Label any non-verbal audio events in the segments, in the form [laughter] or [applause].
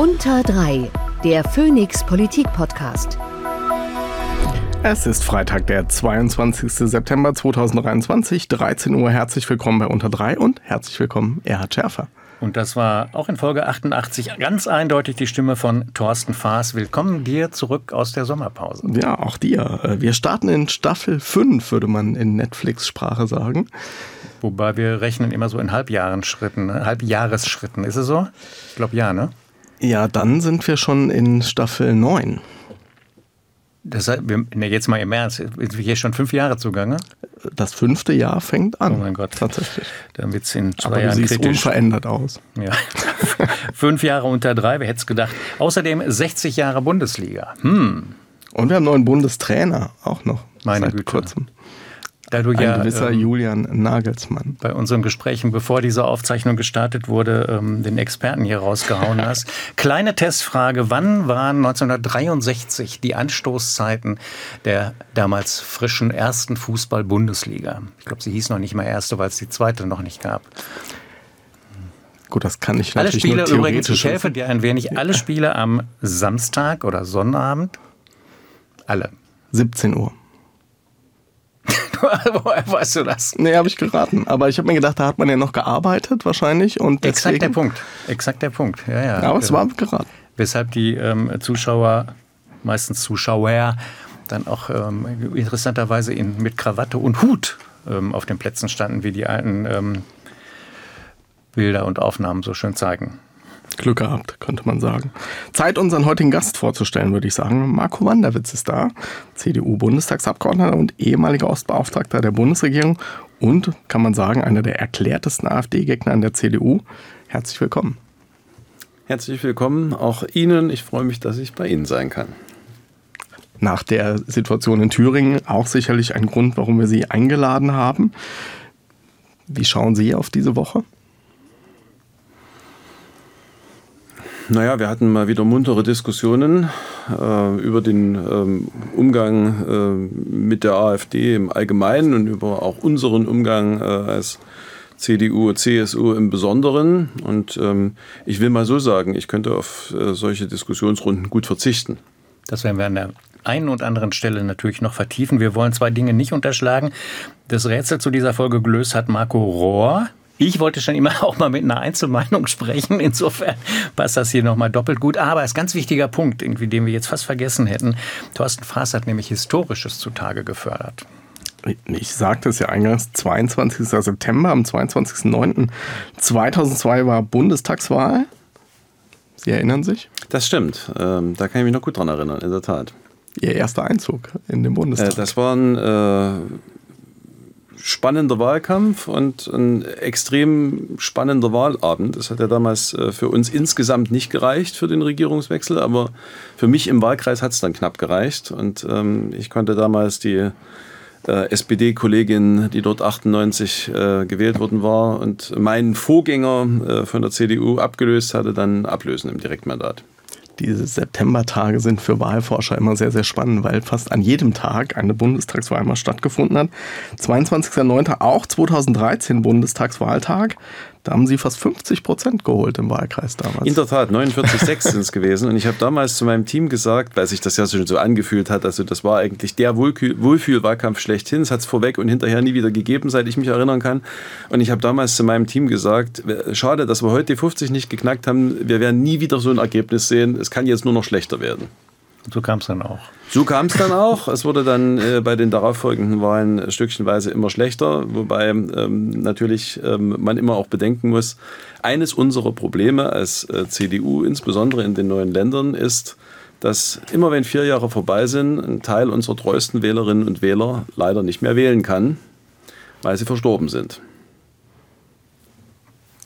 Unter 3, der Phoenix Politik Podcast. Es ist Freitag, der 22. September 2023, 13 Uhr. Herzlich willkommen bei Unter 3 und herzlich willkommen, Erhard Schärfer. Und das war auch in Folge 88 ganz eindeutig die Stimme von Thorsten Faas. Willkommen dir zurück aus der Sommerpause. Ja, auch dir. Wir starten in Staffel 5, würde man in Netflix-Sprache sagen. Wobei wir rechnen immer so in Halbjahresschritten, ne? Halbjahresschritten. Ist es so? Ich glaube ja, ne? Ja, dann sind wir schon in Staffel 9. Das heißt, wir, ne, jetzt mal im Ernst, sind wir hier schon fünf Jahre zugange? Das fünfte Jahr fängt an. Oh mein Gott. Tatsächlich. Dann wird es in zwei Aber Jahren du siehst kritisch. unverändert aus. Ja. [laughs] fünf Jahre unter drei, wer hätte es gedacht. Außerdem 60 Jahre Bundesliga. Hm. Und wir haben neuen Bundestrainer auch noch. Meine seit Güte. kurzem. Da du Ein ja gewisser ähm, Julian Nagelsmann. bei unseren Gesprächen, bevor diese Aufzeichnung gestartet wurde, ähm, den Experten hier rausgehauen [laughs] hast. Kleine Testfrage, wann waren 1963 die Anstoßzeiten der damals frischen ersten Fußball-Bundesliga? Ich glaube, sie hieß noch nicht mal erste, weil es die zweite noch nicht gab. Gut, das kann ich Alle natürlich Spiele nur übrigens, ich helfe dir ein wenig, alle Spiele am Samstag oder Sonnabend, alle. 17 Uhr. Woher weißt du das? Nee, habe ich geraten. Aber ich habe mir gedacht, da hat man ja noch gearbeitet wahrscheinlich. Und deswegen, Exakt der Punkt. Exakt der Punkt. Ja, ja. Aber es war geraten. weshalb die ähm, Zuschauer, meistens Zuschauer, dann auch ähm, interessanterweise in, mit Krawatte und Hut ähm, auf den Plätzen standen, wie die alten ähm, Bilder und Aufnahmen so schön zeigen. Glück gehabt, könnte man sagen. Zeit, unseren heutigen Gast vorzustellen, würde ich sagen. Marco Wanderwitz ist da, CDU-Bundestagsabgeordneter und ehemaliger Ostbeauftragter der Bundesregierung und, kann man sagen, einer der erklärtesten AfD-Gegner an der CDU. Herzlich willkommen. Herzlich willkommen auch Ihnen. Ich freue mich, dass ich bei Ihnen sein kann. Nach der Situation in Thüringen auch sicherlich ein Grund, warum wir Sie eingeladen haben. Wie schauen Sie auf diese Woche? Naja, wir hatten mal wieder muntere Diskussionen äh, über den ähm, Umgang äh, mit der AfD im Allgemeinen und über auch unseren Umgang äh, als CDU, CSU im Besonderen. Und ähm, ich will mal so sagen, ich könnte auf äh, solche Diskussionsrunden gut verzichten. Das werden wir an der einen und anderen Stelle natürlich noch vertiefen. Wir wollen zwei Dinge nicht unterschlagen. Das Rätsel zu dieser Folge gelöst hat Marco Rohr. Ich wollte schon immer [laughs] auch mal mit einer Einzelmeinung sprechen. Insofern passt das hier nochmal doppelt gut. Aber es ist ein ganz wichtiger Punkt, irgendwie, den wir jetzt fast vergessen hätten. Thorsten Fraß hat nämlich Historisches zutage gefördert. Ich sagte es ja eingangs, 22. September, am 22.09.2002 war Bundestagswahl. Sie erinnern sich? Das stimmt. Ähm, da kann ich mich noch gut dran erinnern, in der Tat. Ihr erster Einzug in den Bundestag. Äh, das war ein äh, spannender Wahlkampf und ein extrem spannender Wahlabend. Das hat ja damals äh, für uns insgesamt nicht gereicht für den Regierungswechsel, aber für mich im Wahlkreis hat es dann knapp gereicht. Und ähm, ich konnte damals die äh, SPD-Kollegin, die dort 98 äh, gewählt worden war und meinen Vorgänger äh, von der CDU abgelöst hatte, dann ablösen im Direktmandat. Diese Septembertage sind für Wahlforscher immer sehr, sehr spannend, weil fast an jedem Tag eine Bundestagswahl mal stattgefunden hat. 22.09. auch 2013 Bundestagswahltag. Da haben Sie fast 50 Prozent geholt im Wahlkreis damals. In der Tat, 49,6 sind es gewesen. Und ich habe damals zu meinem Team gesagt, weil sich das ja schon so angefühlt hat, also das war eigentlich der Wohlfühlwahlkampf schlechthin. Es hat es vorweg und hinterher nie wieder gegeben, seit ich mich erinnern kann. Und ich habe damals zu meinem Team gesagt, schade, dass wir heute die 50 nicht geknackt haben. Wir werden nie wieder so ein Ergebnis sehen. Es kann jetzt nur noch schlechter werden. So kam es dann auch. So kam es dann auch. Es wurde dann äh, bei den darauffolgenden Wahlen stückchenweise immer schlechter, wobei ähm, natürlich ähm, man immer auch bedenken muss, eines unserer Probleme als äh, CDU, insbesondere in den neuen Ländern, ist, dass immer wenn vier Jahre vorbei sind, ein Teil unserer treuesten Wählerinnen und Wähler leider nicht mehr wählen kann, weil sie verstorben sind.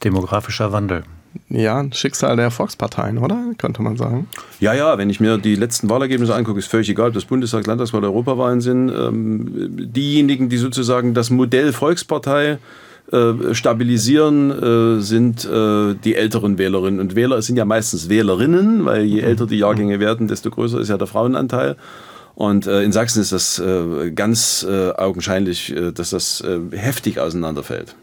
Demografischer Wandel. Ja, ein Schicksal der Volksparteien, oder? Könnte man sagen. Ja, ja, wenn ich mir die letzten Wahlergebnisse angucke, ist völlig egal, ob das Bundestag, Landtagswahl, Europawahlen sind. Ähm, diejenigen, die sozusagen das Modell Volkspartei äh, stabilisieren, äh, sind äh, die älteren Wählerinnen und Wähler. Es sind ja meistens Wählerinnen, weil je älter die Jahrgänge werden, desto größer ist ja der Frauenanteil. Und äh, in Sachsen ist das äh, ganz äh, augenscheinlich, dass das heftig auseinanderfällt.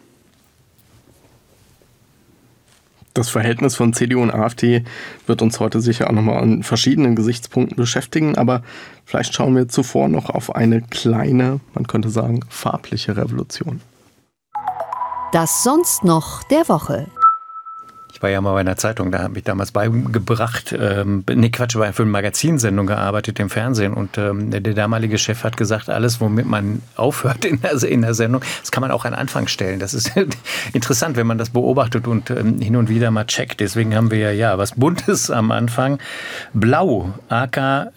Das Verhältnis von CDU und AfD wird uns heute sicher auch nochmal an verschiedenen Gesichtspunkten beschäftigen, aber vielleicht schauen wir zuvor noch auf eine kleine, man könnte sagen, farbliche Revolution. Das sonst noch der Woche. Ich war ja mal bei einer Zeitung, da habe ich damals beigebracht, ähm, nee Quatsch, war für eine Magazinsendung gearbeitet im Fernsehen und ähm, der damalige Chef hat gesagt, alles, womit man aufhört in der, in der Sendung, das kann man auch an Anfang stellen. Das ist [laughs] interessant, wenn man das beobachtet und ähm, hin und wieder mal checkt. Deswegen haben wir ja, ja was Buntes am Anfang. Blau, AK,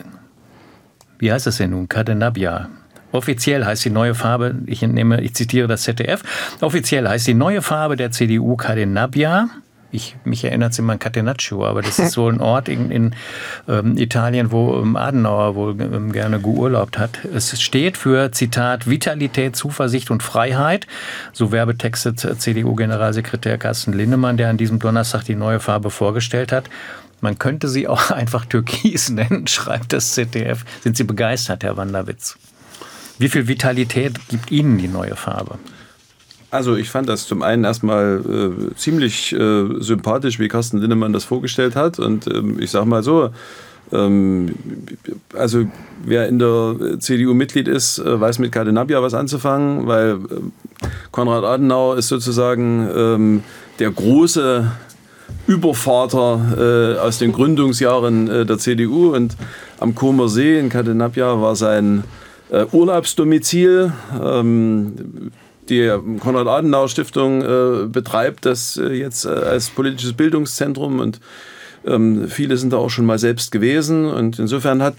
wie heißt das denn nun? Cadenabia. Offiziell heißt die neue Farbe, ich entnehme, ich zitiere das ZDF, offiziell heißt die neue Farbe der CDU Cadenabia ich, mich erinnert es immer an Catenaccio, aber das ist so ein Ort in, in ähm, Italien, wo ähm, Adenauer wohl ähm, gerne geurlaubt hat. Es steht für, Zitat, Vitalität, Zuversicht und Freiheit. So werbetextet CDU-Generalsekretär Carsten Lindemann, der an diesem Donnerstag die neue Farbe vorgestellt hat. Man könnte sie auch [laughs] einfach Türkis nennen, [laughs] schreibt das ZDF. Sind Sie begeistert, Herr Wanderwitz? Wie viel Vitalität gibt Ihnen die neue Farbe? Also ich fand das zum einen erstmal äh, ziemlich äh, sympathisch, wie Carsten Linnemann das vorgestellt hat. Und ähm, ich sage mal so, ähm, also wer in der CDU Mitglied ist, äh, weiß mit Cadenabia was anzufangen, weil äh, Konrad Adenauer ist sozusagen ähm, der große Übervater äh, aus den Gründungsjahren äh, der CDU und am Comer See in Cadenabia war sein Urlaubsdomizil. Ähm, die Konrad-Adenauer-Stiftung äh, betreibt das äh, jetzt äh, als politisches Bildungszentrum und ähm, viele sind da auch schon mal selbst gewesen und insofern hat,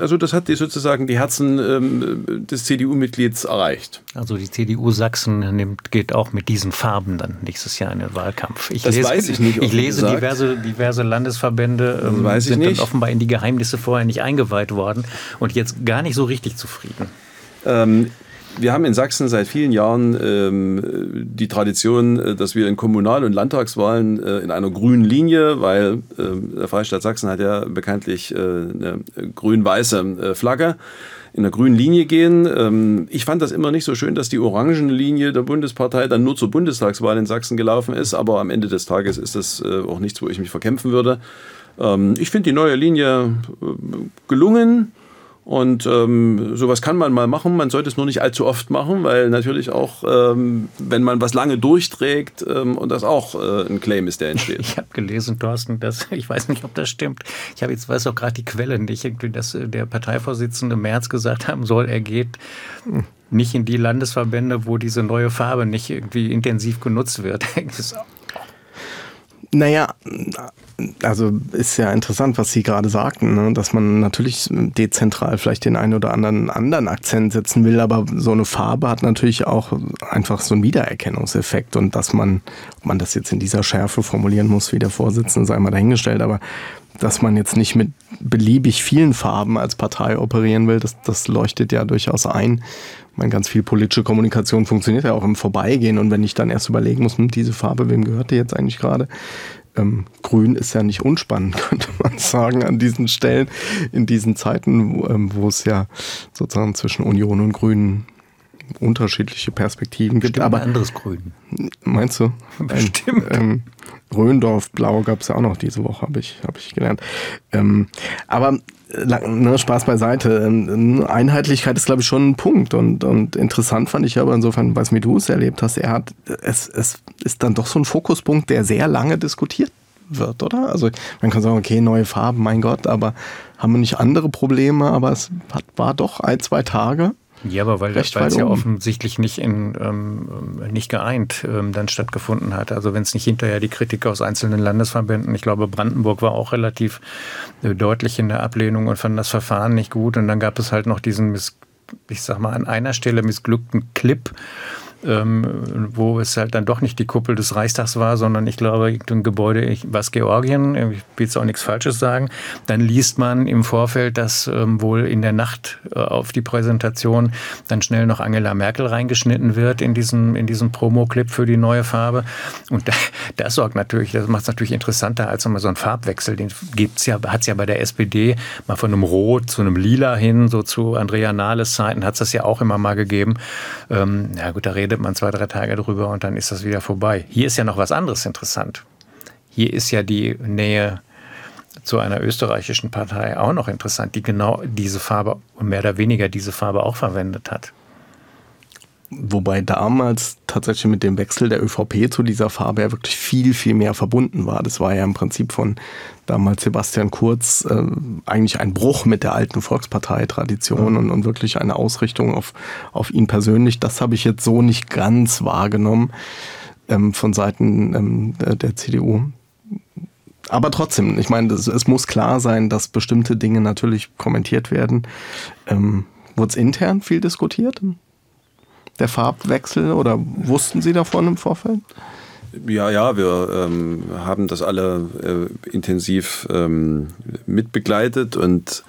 also das hat die sozusagen die Herzen ähm, des CDU-Mitglieds erreicht. Also die CDU Sachsen nimmt, geht auch mit diesen Farben dann nächstes Jahr in den Wahlkampf. Ich das lese, weiß ich nicht. Ich lese diverse, diverse Landesverbände, ähm, sind nicht. dann offenbar in die Geheimnisse vorher nicht eingeweiht worden und jetzt gar nicht so richtig zufrieden. Wir haben in Sachsen seit vielen Jahren ähm, die Tradition, äh, dass wir in Kommunal- und Landtagswahlen äh, in einer grünen Linie, weil äh, der Freistaat Sachsen hat ja bekanntlich äh, eine grün-weiße äh, Flagge, in der grünen Linie gehen. Ähm, ich fand das immer nicht so schön, dass die orangene Linie der Bundespartei dann nur zur Bundestagswahl in Sachsen gelaufen ist, aber am Ende des Tages ist das äh, auch nichts, wo ich mich verkämpfen würde. Ähm, ich finde die neue Linie gelungen. Und ähm, sowas kann man mal machen. Man sollte es nur nicht allzu oft machen, weil natürlich auch, ähm, wenn man was lange durchträgt ähm, und das auch äh, ein Claim ist, der entsteht. [laughs] Ich habe gelesen, Thorsten, dass, [laughs] ich weiß nicht, ob das stimmt. Ich habe jetzt weiß auch gerade die Quelle nicht, dass äh, der Parteivorsitzende März gesagt haben soll, er geht nicht in die Landesverbände, wo diese neue Farbe nicht irgendwie intensiv genutzt wird. [laughs] Naja, also ist ja interessant, was Sie gerade sagten, ne? dass man natürlich dezentral vielleicht den einen oder anderen anderen Akzent setzen will, aber so eine Farbe hat natürlich auch einfach so einen Wiedererkennungseffekt und dass man, ob man das jetzt in dieser Schärfe formulieren muss, wie der Vorsitzende sei mal dahingestellt, aber dass man jetzt nicht mit beliebig vielen Farben als Partei operieren will, das, das leuchtet ja durchaus ein. Meine, ganz viel politische Kommunikation funktioniert ja auch im Vorbeigehen und wenn ich dann erst überlegen muss, hm, diese Farbe, wem gehört die jetzt eigentlich gerade? Ähm, Grün ist ja nicht unspannend, [laughs] könnte man sagen, an diesen Stellen, in diesen Zeiten, wo, ähm, wo es ja sozusagen zwischen Union und Grünen unterschiedliche Perspektiven gibt. Bestimmt aber ein anderes Grün. Meinst du? Bestimmt. Ein, ähm, Röndorf Blau gab es ja auch noch diese Woche, habe ich, hab ich gelernt. Ähm, aber ne, Spaß beiseite. Ähm, Einheitlichkeit ist, glaube ich, schon ein Punkt. Und, und interessant fand ich aber insofern, weiß wie du es erlebt hast, er hat, es, es ist dann doch so ein Fokuspunkt, der sehr lange diskutiert wird, oder? Also man kann sagen, okay, neue Farben, mein Gott, aber haben wir nicht andere Probleme, aber es hat, war doch ein, zwei Tage ja, aber weil es ja offensichtlich nicht, in, ähm, nicht geeint ähm, dann stattgefunden hat. Also wenn es nicht hinterher die Kritik aus einzelnen Landesverbänden, ich glaube Brandenburg war auch relativ äh, deutlich in der Ablehnung und fand das Verfahren nicht gut. Und dann gab es halt noch diesen, ich sag mal, an einer Stelle missglückten Clip, ähm, wo es halt dann doch nicht die Kuppel des Reichstags war, sondern ich glaube, ein Gebäude, was Georgien, ich will jetzt auch nichts Falsches sagen, dann liest man im Vorfeld, dass ähm, wohl in der Nacht äh, auf die Präsentation dann schnell noch Angela Merkel reingeschnitten wird in diesem, in diesem Promo-Clip für die neue Farbe. Und [laughs] das sorgt natürlich, das macht es natürlich interessanter als immer so ein Farbwechsel. Den ja, hat es ja bei der SPD mal von einem Rot zu einem Lila hin, so zu Andrea Nahles Zeiten hat es das ja auch immer mal gegeben. Ähm, ja gut, da redet redet man zwei, drei Tage drüber und dann ist das wieder vorbei. Hier ist ja noch was anderes interessant. Hier ist ja die Nähe zu einer österreichischen Partei auch noch interessant, die genau diese Farbe, mehr oder weniger diese Farbe auch verwendet hat. Wobei damals tatsächlich mit dem Wechsel der ÖVP zu dieser Farbe ja wirklich viel, viel mehr verbunden war. Das war ja im Prinzip von damals Sebastian Kurz äh, eigentlich ein Bruch mit der alten Volkspartei-Tradition mhm. und, und, wirklich eine Ausrichtung auf, auf ihn persönlich. Das habe ich jetzt so nicht ganz wahrgenommen ähm, von Seiten ähm, der CDU. Aber trotzdem, ich meine, das, es muss klar sein, dass bestimmte Dinge natürlich kommentiert werden. Ähm, Wurde es intern viel diskutiert? Der Farbwechsel oder wussten Sie davon im Vorfeld? Ja, ja, wir ähm, haben das alle äh, intensiv ähm, mitbegleitet und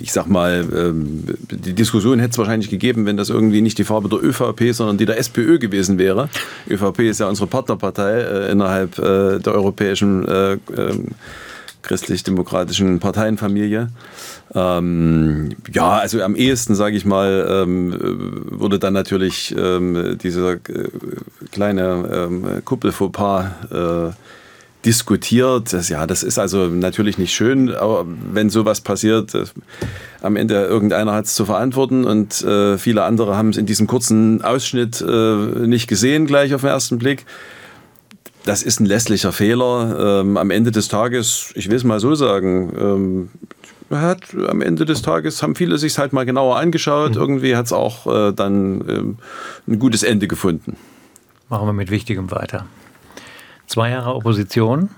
ich sag mal, ähm, die Diskussion hätte es wahrscheinlich gegeben, wenn das irgendwie nicht die Farbe der ÖVP, sondern die der SPÖ gewesen wäre. ÖVP ist ja unsere Partnerpartei äh, innerhalb äh, der europäischen äh, ähm, christlich-demokratischen Parteienfamilie. Ähm, ja, also am ehesten, sage ich mal, ähm, wurde dann natürlich ähm, dieser äh, kleine ähm, Kuppelfauxpas äh, diskutiert. Das, ja, das ist also natürlich nicht schön, aber wenn sowas passiert, äh, am Ende irgendeiner hat es zu verantworten und äh, viele andere haben es in diesem kurzen Ausschnitt äh, nicht gesehen, gleich auf den ersten Blick. Das ist ein lässlicher Fehler. Ähm, am Ende des Tages, ich will es mal so sagen, ähm, hat am Ende des Tages haben viele sich halt mal genauer angeschaut. Mhm. Irgendwie hat es auch äh, dann ähm, ein gutes Ende gefunden. Machen wir mit Wichtigem weiter. Zwei Jahre Opposition.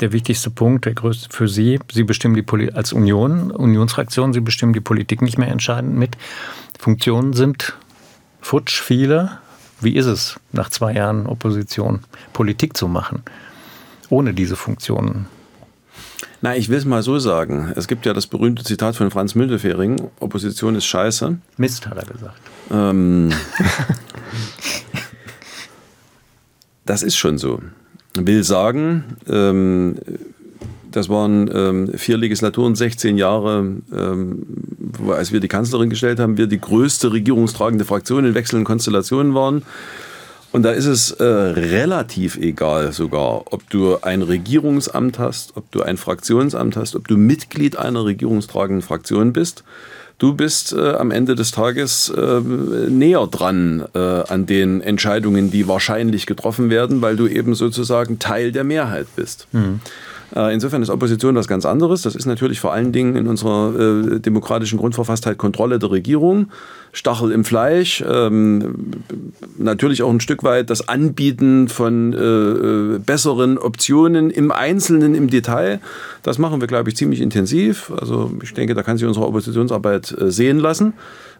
Der wichtigste Punkt, der größte für Sie, Sie bestimmen die Poli als Union, Unionsfraktion, Sie bestimmen die Politik nicht mehr entscheidend mit. Funktionen sind futsch, viele. Wie ist es, nach zwei Jahren Opposition Politik zu machen, ohne diese Funktionen? Na, ich will es mal so sagen. Es gibt ja das berühmte Zitat von Franz Müntefering: Opposition ist scheiße. Mist, hat er gesagt. Ähm, [laughs] das ist schon so. Will sagen, ähm, das waren ähm, vier Legislaturen, 16 Jahre, ähm, als wir die Kanzlerin gestellt haben, wir die größte regierungstragende Fraktion in wechselnden Konstellationen waren. Und da ist es äh, relativ egal sogar, ob du ein Regierungsamt hast, ob du ein Fraktionsamt hast, ob du Mitglied einer regierungstragenden Fraktion bist. Du bist äh, am Ende des Tages äh, näher dran äh, an den Entscheidungen, die wahrscheinlich getroffen werden, weil du eben sozusagen Teil der Mehrheit bist. Mhm. Äh, insofern ist Opposition was ganz anderes. Das ist natürlich vor allen Dingen in unserer äh, demokratischen Grundverfasstheit Kontrolle der Regierung, Stachel im Fleisch, ähm, natürlich auch ein Stück weit das Anbieten von äh, besseren Optionen im Einzelnen, im Detail. Das machen wir, glaube ich, ziemlich intensiv. Also ich denke, da kann sich unsere Oppositionsarbeit sehen lassen.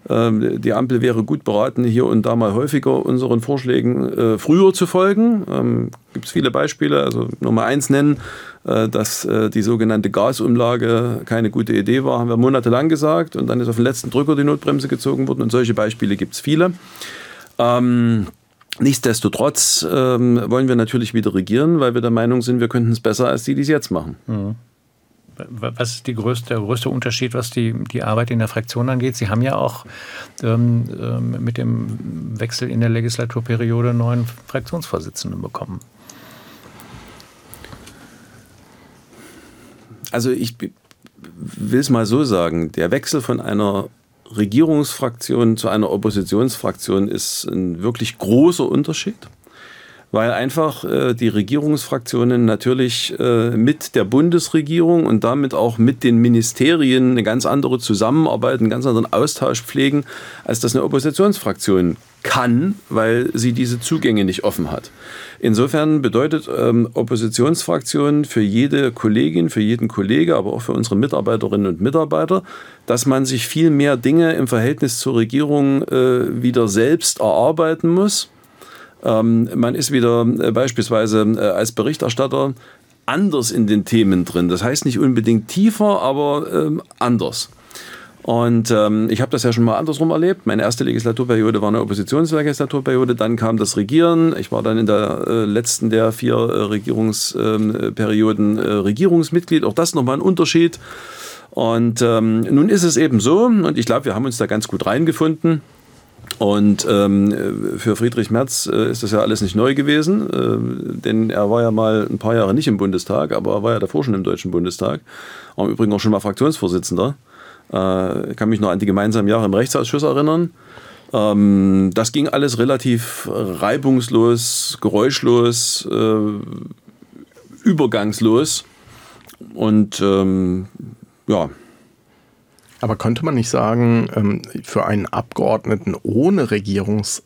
Ähm, die Ampel wäre gut beraten, hier und da mal häufiger unseren Vorschlägen früher zu folgen. Ähm, Gibt es viele Beispiele. Also Nummer eins nennen, dass äh, die sogenannte Gasumlage keine gute Idee war, haben wir monatelang gesagt. Und dann ist auf den letzten Drücker die Notbremse gezogen worden. Und solche Beispiele gibt es viele. Ähm, Nichtsdestotrotz ähm, wollen wir natürlich wieder regieren, weil wir der Meinung sind, wir könnten es besser als die, die es jetzt machen. Mhm. Was ist größte, der größte Unterschied, was die, die Arbeit in der Fraktion angeht? Sie haben ja auch ähm, ähm, mit dem Wechsel in der Legislaturperiode neuen Fraktionsvorsitzenden bekommen. Also ich will es mal so sagen, der Wechsel von einer Regierungsfraktion zu einer Oppositionsfraktion ist ein wirklich großer Unterschied weil einfach äh, die Regierungsfraktionen natürlich äh, mit der Bundesregierung und damit auch mit den Ministerien eine ganz andere Zusammenarbeit, einen ganz anderen Austausch pflegen, als das eine Oppositionsfraktion kann, weil sie diese Zugänge nicht offen hat. Insofern bedeutet ähm, Oppositionsfraktion für jede Kollegin, für jeden Kollege, aber auch für unsere Mitarbeiterinnen und Mitarbeiter, dass man sich viel mehr Dinge im Verhältnis zur Regierung äh, wieder selbst erarbeiten muss ähm, man ist wieder äh, beispielsweise äh, als Berichterstatter anders in den Themen drin. Das heißt nicht unbedingt tiefer, aber ähm, anders. Und ähm, ich habe das ja schon mal andersrum erlebt. Meine erste Legislaturperiode war eine Oppositionslegislaturperiode, dann kam das Regieren. Ich war dann in der äh, letzten der vier äh, Regierungsperioden äh, Regierungsmitglied. Auch das nochmal ein Unterschied. Und ähm, nun ist es eben so, und ich glaube, wir haben uns da ganz gut reingefunden Und ähm, für Friedrich Merz äh, ist das ja alles nicht neu gewesen, äh, denn er war ja mal ein paar Jahre nicht im Bundestag, aber er war ja davor schon im Deutschen Bundestag. Im Übrigen auch schon mal Fraktionsvorsitzender. Äh, ich kann mich noch an die gemeinsamen Jahre im Rechtsausschuss erinnern. Ähm, das ging alles relativ reibungslos, geräuschlos, äh, übergangslos. Und ähm, ja, aber könnte man nicht sagen, ähm, für einen Abgeordneten ohne Regierungsamt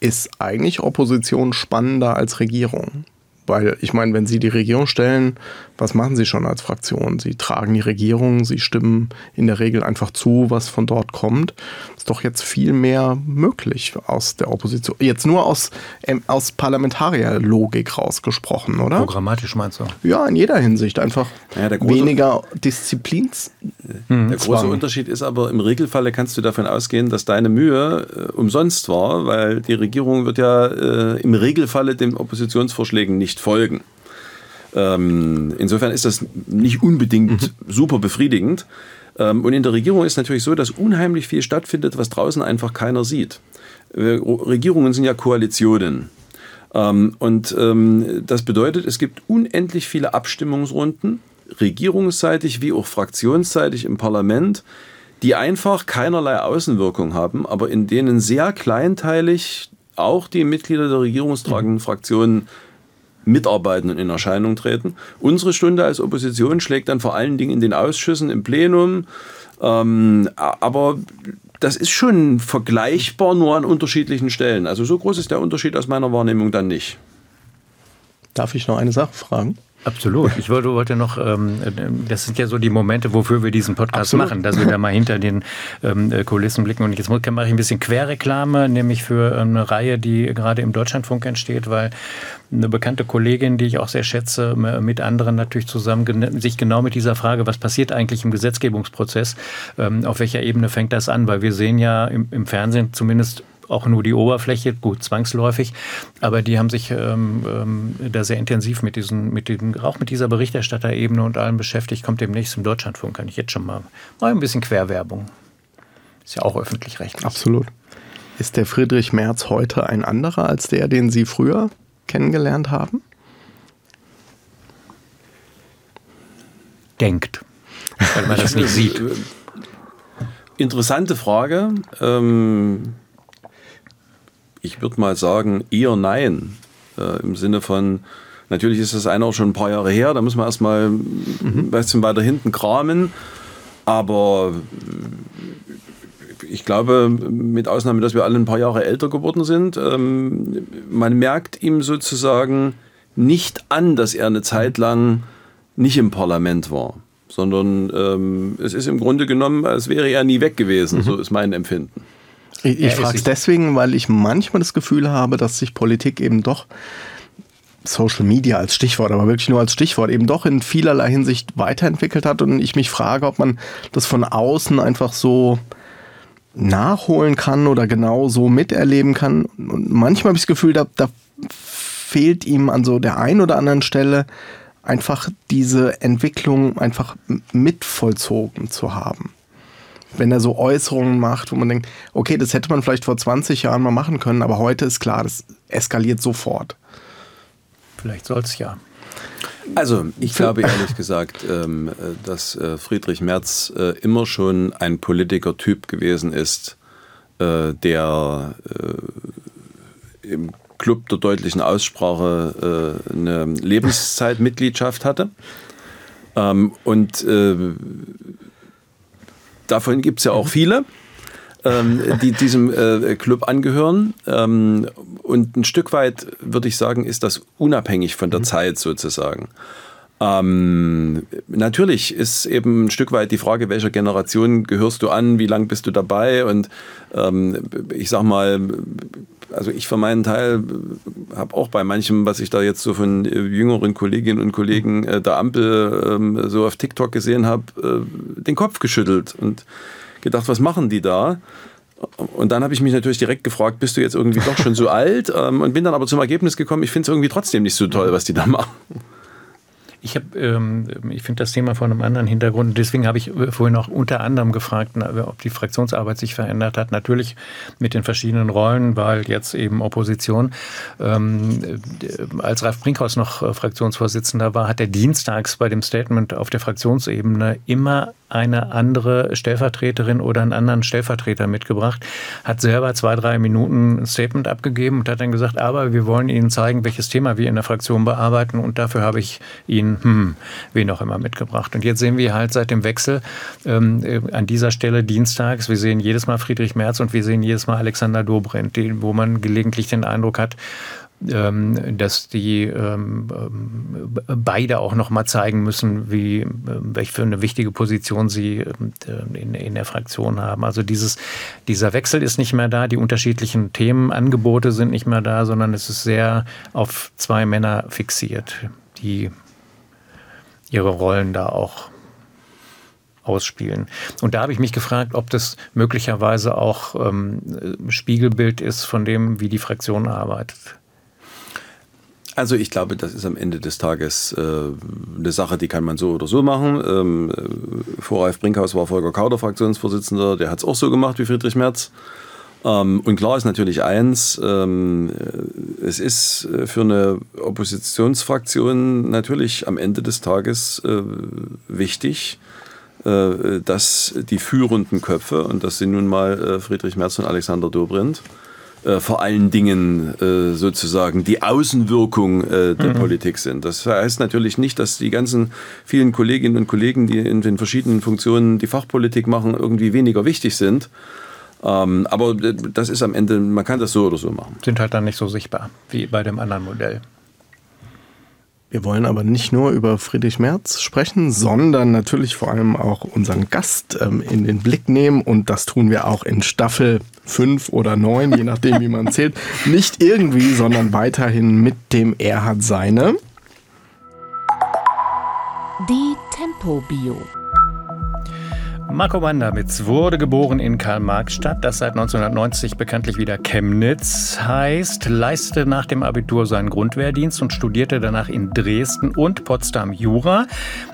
ist eigentlich Opposition spannender als Regierung? Weil ich meine, wenn Sie die Regierung stellen, was machen Sie schon als Fraktion? Sie tragen die Regierung, Sie stimmen in der Regel einfach zu, was von dort kommt. Ist doch jetzt viel mehr möglich aus der Opposition. Jetzt nur aus, ähm, aus Parlamentarierlogik rausgesprochen, oder? Programmatisch meinst du? Ja, in jeder Hinsicht. Einfach Ja, der große- weniger Disziplins. Der große Zwang. Unterschied ist aber, im Regelfalle kannst du davon ausgehen, dass deine Mühe äh, umsonst war, weil die Regierung wird ja äh, im Regelfalle den Oppositionsvorschlägen nicht folgen. Ähm, insofern ist das nicht unbedingt super befriedigend. Ähm, und in der Regierung ist natürlich so, dass unheimlich viel stattfindet, was draußen einfach keiner sieht. Äh, Regierungen sind ja Koalitionen. Ähm, und ähm, das bedeutet, es gibt unendlich viele Abstimmungsrunden, regierungsseitig wie auch fraktionsseitig im Parlament, die einfach keinerlei Außenwirkung haben, aber in denen sehr kleinteilig auch die Mitglieder der regierungstragenden Fraktionen mitarbeiten und in Erscheinung treten. Unsere Stunde als Opposition schlägt dann vor allen Dingen in den Ausschüssen, im Plenum. Ähm, aber das ist schon vergleichbar nur an unterschiedlichen Stellen. Also so groß ist der Unterschied aus meiner Wahrnehmung dann nicht. Darf ich noch eine Sache fragen? Absolut. Ich wollte, wollte noch, ähm, äh, das sind ja so die Momente, wofür wir diesen Podcast Absolut. machen, dass wir da mal hinter den ähm, äh, Kulissen blicken. Und jetzt mache ich ein bisschen Querreklame, nämlich für ähm, eine Reihe, die gerade im Deutschlandfunk entsteht, weil eine bekannte Kollegin, die ich auch sehr schätze, mit anderen natürlich zusammen sich genau mit dieser Frage, was passiert eigentlich im Gesetzgebungsprozess, ähm, auf welcher Ebene fängt das an? Weil wir sehen ja im, im Fernsehen zumindest auch nur die Oberfläche, gut, zwangsläufig, aber die haben sich ähm, ähm, da sehr intensiv mit diesen, mit den, auch mit dieser Berichterstatterebene und allem beschäftigt. Kommt demnächst im Deutschlandfunk, kann ich jetzt schon mal, mal ein bisschen Querwerbung. Ist ja auch öffentlich-rechtlich. Absolut. Ist der Friedrich Merz heute ein anderer als der, den Sie früher kennengelernt haben? Denkt, weil man das nicht [laughs] sieht. Interessante Frage. Ähm, ich würde mal sagen, eher nein. Äh, Im Sinne von, natürlich ist das eine auch schon ein paar Jahre her, da muss man erstmal ein bisschen weiter hinten kramen. Aber äh, ich glaube, mit Ausnahme, dass wir alle ein paar Jahre älter geworden sind, ähm, man merkt ihm sozusagen nicht an, dass er eine Zeit lang nicht im Parlament war, sondern ähm, es ist im Grunde genommen, als wäre er nie weg gewesen. So ist mein Empfinden. Ich, ich frage es deswegen, weil ich manchmal das Gefühl habe, dass sich Politik eben doch, Social Media als Stichwort, aber wirklich nur als Stichwort, eben doch in vielerlei Hinsicht weiterentwickelt hat und ich mich frage, ob man das von außen einfach so nachholen kann oder genau so miterleben kann. Und manchmal habe ich das Gefühl, da, da fehlt ihm an so der einen oder anderen Stelle einfach diese Entwicklung einfach mitvollzogen zu haben wenn er so Äußerungen macht, wo man denkt, okay, das hätte man vielleicht vor 20 Jahren mal machen können, aber heute ist klar, das eskaliert sofort. Vielleicht soll es ja. Also, ich glaube ehrlich gesagt, ähm, äh, dass äh, Friedrich Merz äh, immer schon ein Politikertyp gewesen ist, äh, der im Club der deutlichen Aussprache eine Lebenszeitmitgliedschaft hatte. Ähm, und davon gibt es ja auch viele, ähm, die diesem äh, Club angehören. Ähm, und ein Stück weit, würde ich sagen, ist das unabhängig von der Zeit sozusagen. Ähm, natürlich ist eben ein Stück weit die Frage, welcher Generation gehörst du an, wie lang bist du dabei und ähm, ich sag mal, also ich für meinen Teil habe auch bei manchem, was ich da jetzt so von äh, jüngeren Kolleginnen und Kollegen äh, der Ampel ähm, so auf TikTok gesehen habe, äh, den Kopf geschüttelt und gedacht, was machen die da? Und dann habe ich mich natürlich direkt gefragt, bist du jetzt irgendwie doch schon so [laughs] alt? Ähm, und bin dann aber zum Ergebnis gekommen, ich finde es irgendwie trotzdem nicht so toll, was die da machen. Ich, ähm, ich finde das Thema von einem anderen Hintergrund. Deswegen habe ich vorhin auch unter anderem gefragt, ob die Fraktionsarbeit sich verändert hat. Natürlich mit den verschiedenen Rollen, weil jetzt eben Opposition. Ähm, als Ralf Brinkhaus noch äh, Fraktionsvorsitzender war, hat er dienstags bei dem Statement auf der Fraktionsebene immer eine andere Stellvertreterin oder einen anderen Stellvertreter mitgebracht, hat selber zwei, drei Minuten ein Statement abgegeben und hat dann gesagt, aber wir wollen Ihnen zeigen, welches Thema wir in der Fraktion bearbeiten und dafür habe ich Ihnen, hm, wen auch immer mitgebracht. Und jetzt sehen wir halt seit dem Wechsel ähm, äh, an dieser Stelle dienstags, wir sehen jedes Mal Friedrich Merz und wir sehen jedes Mal Alexander Dobrindt, wo man gelegentlich den Eindruck hat, ähm, dass die ähm, äh, beide auch noch mal zeigen müssen, wie äh, welche für eine wichtige Position sie in, in der Fraktion haben. Also dieses, dieser Wechsel ist nicht mehr da, die unterschiedlichen Themenangebote sind nicht mehr da, sondern es ist sehr auf zwei Männer fixiert, die ihre Rollen da auch ausspielen. Und da habe ich mich gefragt, ob das möglicherweise auch ähm, Spiegelbild ist von dem, wie die Fraktion arbeitet. Also ich glaube, das ist am Ende des Tages äh, eine Sache, die kann man so oder so machen. Ähm, äh, vor Ralf Brinkhaus war Volker Kauder Fraktionsvorsitzender, der hat es auch so gemacht wie Friedrich Merz. Ähm, und klar ist natürlich eins, ähm, es ist äh, für eine Oppositionsfraktion natürlich am Ende des Tages äh, wichtig, äh, dass die führenden Köpfe, und das sind nun mal äh, Friedrich Merz und Alexander Dobrindt, äh, vor allen Dingen äh, sozusagen die Außenwirkung äh, der mhm. Politik sind. Das heißt natürlich nicht, dass die ganzen vielen Kolleginnen und Kollegen, die in den verschiedenen Funktionen die Fachpolitik machen, irgendwie weniger wichtig sind. Ähm, aber das ist am Ende, man kann das so oder so machen. Sind halt dann nicht so sichtbar wie bei dem anderen Modell. Wir wollen aber nicht nur über Friedrich Merz sprechen, sondern natürlich vor allem auch unseren Gast ähm, in den Blick nehmen. Und das tun wir auch in Staffel 5 oder 9, je nachdem, wie man [laughs] zählt. Nicht irgendwie, sondern weiterhin mit dem Er hat seine. Die Tempo-Bio. Marco Wandawitz wurde geboren in Karl-Marx-Stadt, das seit 1990 bekanntlich wieder Chemnitz heißt, leistete nach dem Abitur seinen Grundwehrdienst und studierte danach in Dresden und Potsdam Jura.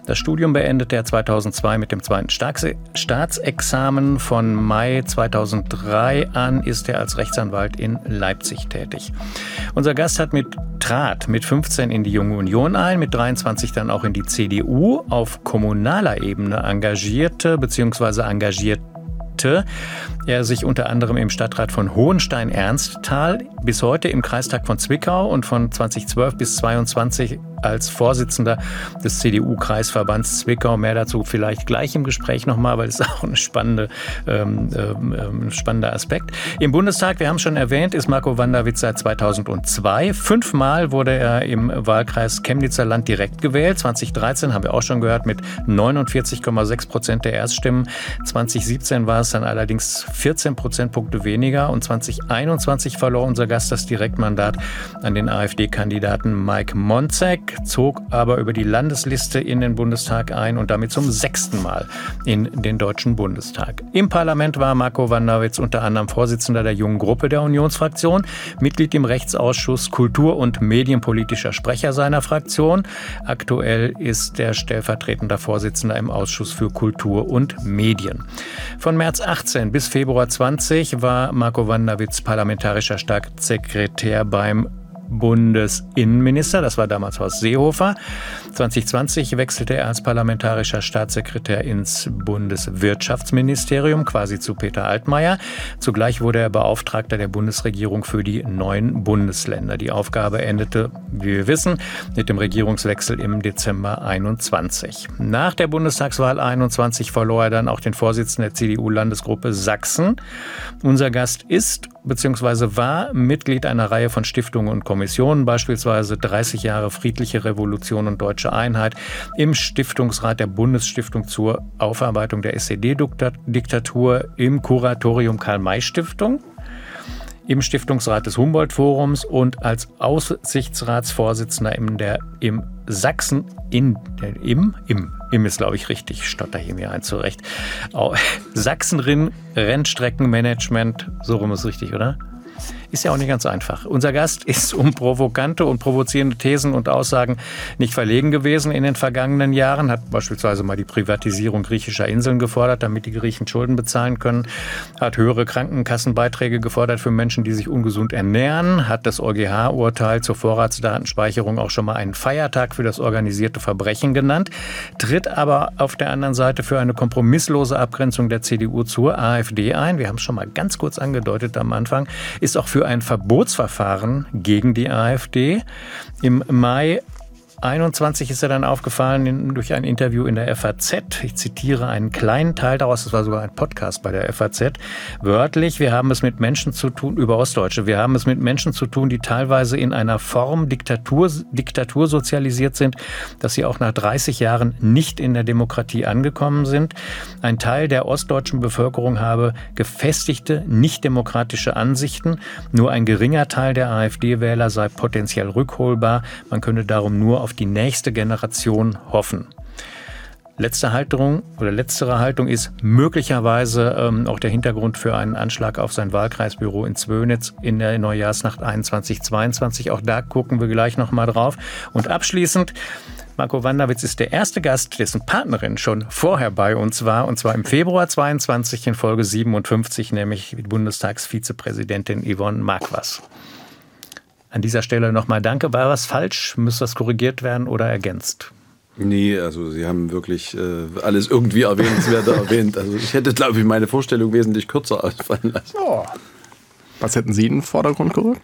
Das Studium beendete er 2002 mit dem zweiten Staatsexamen. Von Mai 2003 an ist er als Rechtsanwalt in Leipzig tätig. Unser Gast hat mit trat mit 15 in die Junge Union ein, mit 23 dann auch in die CDU, auf kommunaler Ebene engagierte bzw. engagierte er sich unter anderem im Stadtrat von Hohenstein-Ernsthal, bis heute im Kreistag von Zwickau und von 2012 bis 2022 als Vorsitzender des CDU-Kreisverbands Zwickau. Mehr dazu vielleicht gleich im Gespräch nochmal, weil es [laughs] auch ein spannende, ähm, ähm, spannender Aspekt. Im Bundestag, wir haben es schon erwähnt, ist Marco Wanderwitz seit 2002. Fünfmal wurde er im Wahlkreis Chemnitzer Land direkt gewählt. 2013 haben wir auch schon gehört mit 49,6 Prozent der Erststimmen. 2017 war es dann allerdings 14 Prozentpunkte weniger und 2021 verlor unser Gast das Direktmandat an den AfD-Kandidaten Mike Monzek zog aber über die Landesliste in den Bundestag ein und damit zum sechsten Mal in den Deutschen Bundestag. Im Parlament war Marco Wanderwitz unter anderem Vorsitzender der jungen Gruppe der Unionsfraktion, Mitglied im Rechtsausschuss, Kultur- und medienpolitischer Sprecher seiner Fraktion. Aktuell ist er stellvertretender Vorsitzender im Ausschuss für Kultur und Medien. Von März 18 bis Februar 20 war Marco Wanderwitz parlamentarischer Staatssekretär beim Bundesinnenminister. Das war damals Horst Seehofer. 2020 wechselte er als parlamentarischer Staatssekretär ins Bundeswirtschaftsministerium, quasi zu Peter Altmaier. Zugleich wurde er Beauftragter der Bundesregierung für die neuen Bundesländer. Die Aufgabe endete, wie wir wissen, mit dem Regierungswechsel im Dezember 21. Nach der Bundestagswahl 21 verlor er dann auch den Vorsitzenden der CDU-Landesgruppe Sachsen. Unser Gast ist bzw. war Mitglied einer Reihe von Stiftungen und Kommissionen, beispielsweise 30 Jahre friedliche Revolution und deutsche Einheit, im Stiftungsrat der Bundesstiftung zur Aufarbeitung der SED-Diktatur, im Kuratorium Karl-May-Stiftung im Stiftungsrat des Humboldt-Forums und als Aussichtsratsvorsitzender in der, im Sachsen in der, im, im, im ist glaube ich richtig, stotter hier mir ein zurecht. [laughs] Sachsenrin Rennstreckenmanagement, so rum ist richtig, oder? Ist ja auch nicht ganz einfach. Unser Gast ist um provokante und provozierende Thesen und Aussagen nicht verlegen gewesen in den vergangenen Jahren, hat beispielsweise mal die Privatisierung griechischer Inseln gefordert, damit die Griechen Schulden bezahlen können, hat höhere Krankenkassenbeiträge gefordert für Menschen, die sich ungesund ernähren, hat das EuGH-Urteil zur Vorratsdatenspeicherung auch schon mal einen Feiertag für das organisierte Verbrechen genannt, tritt aber auf der anderen Seite für eine kompromisslose Abgrenzung der CDU zur AfD ein. Wir haben es schon mal ganz kurz angedeutet am Anfang, ist auch für ein Verbotsverfahren gegen die AfD. Im Mai 21 ist er dann aufgefallen durch ein Interview in der FAZ. Ich zitiere einen kleinen Teil daraus, das war sogar ein Podcast bei der FAZ. Wörtlich, wir haben es mit Menschen zu tun, über Ostdeutsche, wir haben es mit Menschen zu tun, die teilweise in einer Form Diktatur, Diktatur sozialisiert sind, dass sie auch nach 30 Jahren nicht in der Demokratie angekommen sind. Ein Teil der ostdeutschen Bevölkerung habe gefestigte, nicht demokratische Ansichten. Nur ein geringer Teil der AfD-Wähler sei potenziell rückholbar. Man könne darum nur auf die nächste Generation hoffen. Letzte Haltung oder letztere Haltung ist möglicherweise ähm, auch der Hintergrund für einen Anschlag auf sein Wahlkreisbüro in Zwönitz in der Neujahrsnacht 21-22. Auch da gucken wir gleich nochmal drauf. Und abschließend, Marco Wanderwitz ist der erste Gast, dessen Partnerin schon vorher bei uns war, und zwar im Februar 22 in Folge 57, nämlich Bundestagsvizepräsidentin Yvonne Marquas. An dieser Stelle nochmal danke. War was falsch? Müsste das korrigiert werden oder ergänzt? Nee, also Sie haben wirklich äh, alles irgendwie erwähnenswert [laughs] erwähnt. Also ich hätte, glaube ich, meine Vorstellung wesentlich kürzer ausfallen lassen. Oh. Was hätten Sie in den Vordergrund gerückt?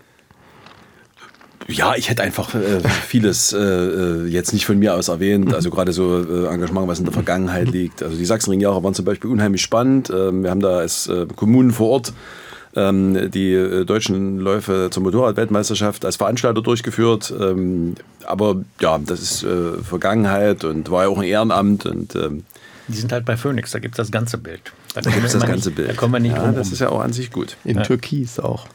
Ja, ich hätte einfach äh, vieles äh, äh jetzt nicht von mir aus erwähnt. [laughs] Also gerade so äh, Engagement, was in der Vergangenheit liegt. Also die Sachsenring-Jahre waren zum Beispiel unheimlich spannend. Ähm, wir haben da als äh, Kommunen vor Ort ähm, die äh, deutschen Läufe zur Motorradweltmeisterschaft als Veranstalter durchgeführt. Ähm, aber ja, das ist äh, Vergangenheit und war ja auch ein Ehrenamt. Und, ähm, die sind halt bei Phoenix, da gibt es das ganze Bild. Da, da gibt es das ganze nicht, Bild. Da kommen wir nicht ja, Das ist ja auch an sich gut. In ja. Türkis auch.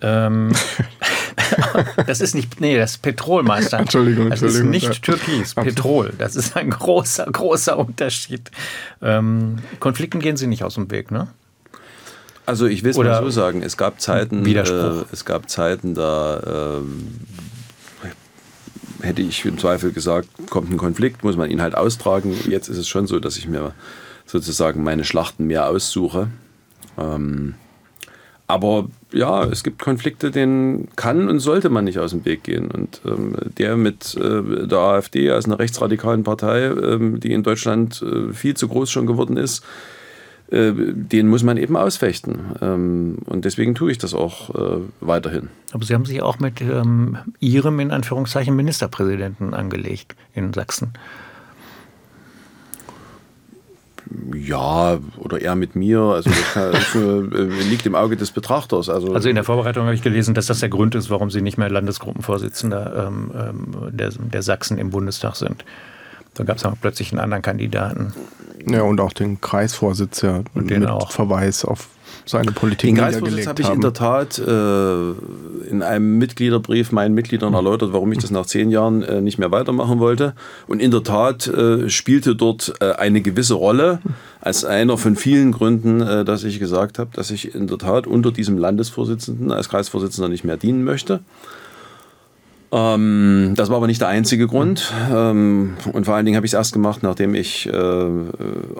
Ähm, [laughs] das ist nicht, nee, das ist Petrolmeister. Entschuldigung, das Entschuldigung. Das ist nicht Türkis, Petrol. Das ist ein großer, großer Unterschied. Ähm, Konflikten gehen Sie nicht aus dem Weg, ne? Also ich will es mal so sagen, es gab Zeiten, äh, es gab Zeiten, da äh, hätte ich im Zweifel gesagt, kommt ein Konflikt, muss man ihn halt austragen. Jetzt ist es schon so, dass ich mir sozusagen meine Schlachten mehr aussuche. Ähm, aber ja, es gibt Konflikte, denen kann und sollte man nicht aus dem Weg gehen. Und ähm, der mit äh, der AfD als einer rechtsradikalen Partei, ähm, die in Deutschland äh, viel zu groß schon geworden ist, den muss man eben ausfechten. Ähm, und deswegen tue ich das auch äh, weiterhin. Aber Sie haben sich auch mit ähm, Ihrem, in Anführungszeichen, Ministerpräsidenten angelegt in Sachsen. Ja, oder eher mit mir. Also das äh, [laughs] liegt im Auge des Betrachters. Also, also in der Vorbereitung habe ich gelesen, dass das der Grund ist, warum Sie nicht mehr Landesgruppenvorsitzender ähm, ähm der, der Sachsen im Bundestag sind. Da gab es plötzlich einen anderen Kandidaten. Ja, und auch den Kreisvorsitz ja und den mit auch. Verweis auf seine Politik Den Kreisvorsitz habe ich in der Tat äh, in einem Mitgliederbrief meinen Mitgliedern erläutert, warum ich das nach zehn Jahren äh, nicht mehr weitermachen wollte. Und in der Tat äh, spielte dort äh, eine gewisse Rolle als einer von vielen Gründen, äh, dass ich gesagt habe, dass ich in der Tat unter diesem Landesvorsitzenden als Kreisvorsitzender nicht mehr dienen möchte. Ähm, das war aber nicht der einzige Grund. Ähm, und vor allen Dingen habe ich es erst gemacht, nachdem ich äh,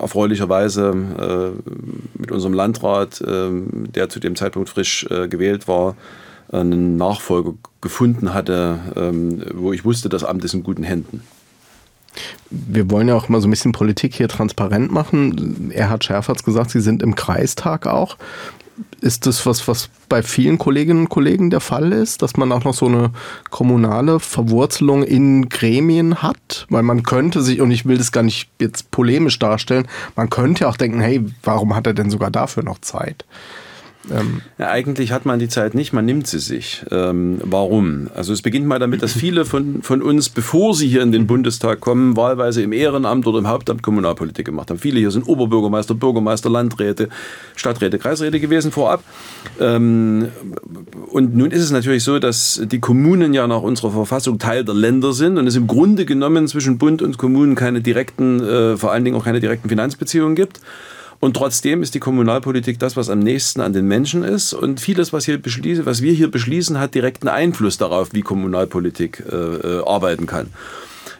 erfreulicherweise äh, mit unserem Landrat, äh, der zu dem Zeitpunkt frisch äh, gewählt war, einen Nachfolger gefunden hatte, ähm, wo ich wusste, das Amt ist in guten Händen. Wir wollen ja auch mal so ein bisschen Politik hier transparent machen. Erhard Schärfer hat gesagt, Sie sind im Kreistag auch ist das was, was bei vielen Kolleginnen und Kollegen der Fall ist, dass man auch noch so eine kommunale Verwurzelung in Gremien hat? Weil man könnte sich, und ich will das gar nicht jetzt polemisch darstellen, man könnte ja auch denken, hey, warum hat er denn sogar dafür noch Zeit? Ähm ja, eigentlich hat man die Zeit nicht, man nimmt sie sich. Ähm, warum? Also es beginnt mal damit, dass viele von, von uns, bevor sie hier in den Bundestag kommen, wahlweise im Ehrenamt oder im Hauptamt Kommunalpolitik gemacht haben. Viele hier sind Oberbürgermeister, Bürgermeister, Landräte, Stadträte, Kreisräte gewesen vorab. Ähm, und nun ist es natürlich so, dass die Kommunen ja nach unserer Verfassung Teil der Länder sind und es im Grunde genommen zwischen Bund und Kommunen keine direkten, äh, vor allen Dingen auch keine direkten Finanzbeziehungen gibt. Und trotzdem ist die Kommunalpolitik das, was am nächsten an den Menschen ist. Und vieles, was, hier was wir hier beschließen, hat direkten Einfluss darauf, wie Kommunalpolitik äh, äh arbeiten kann.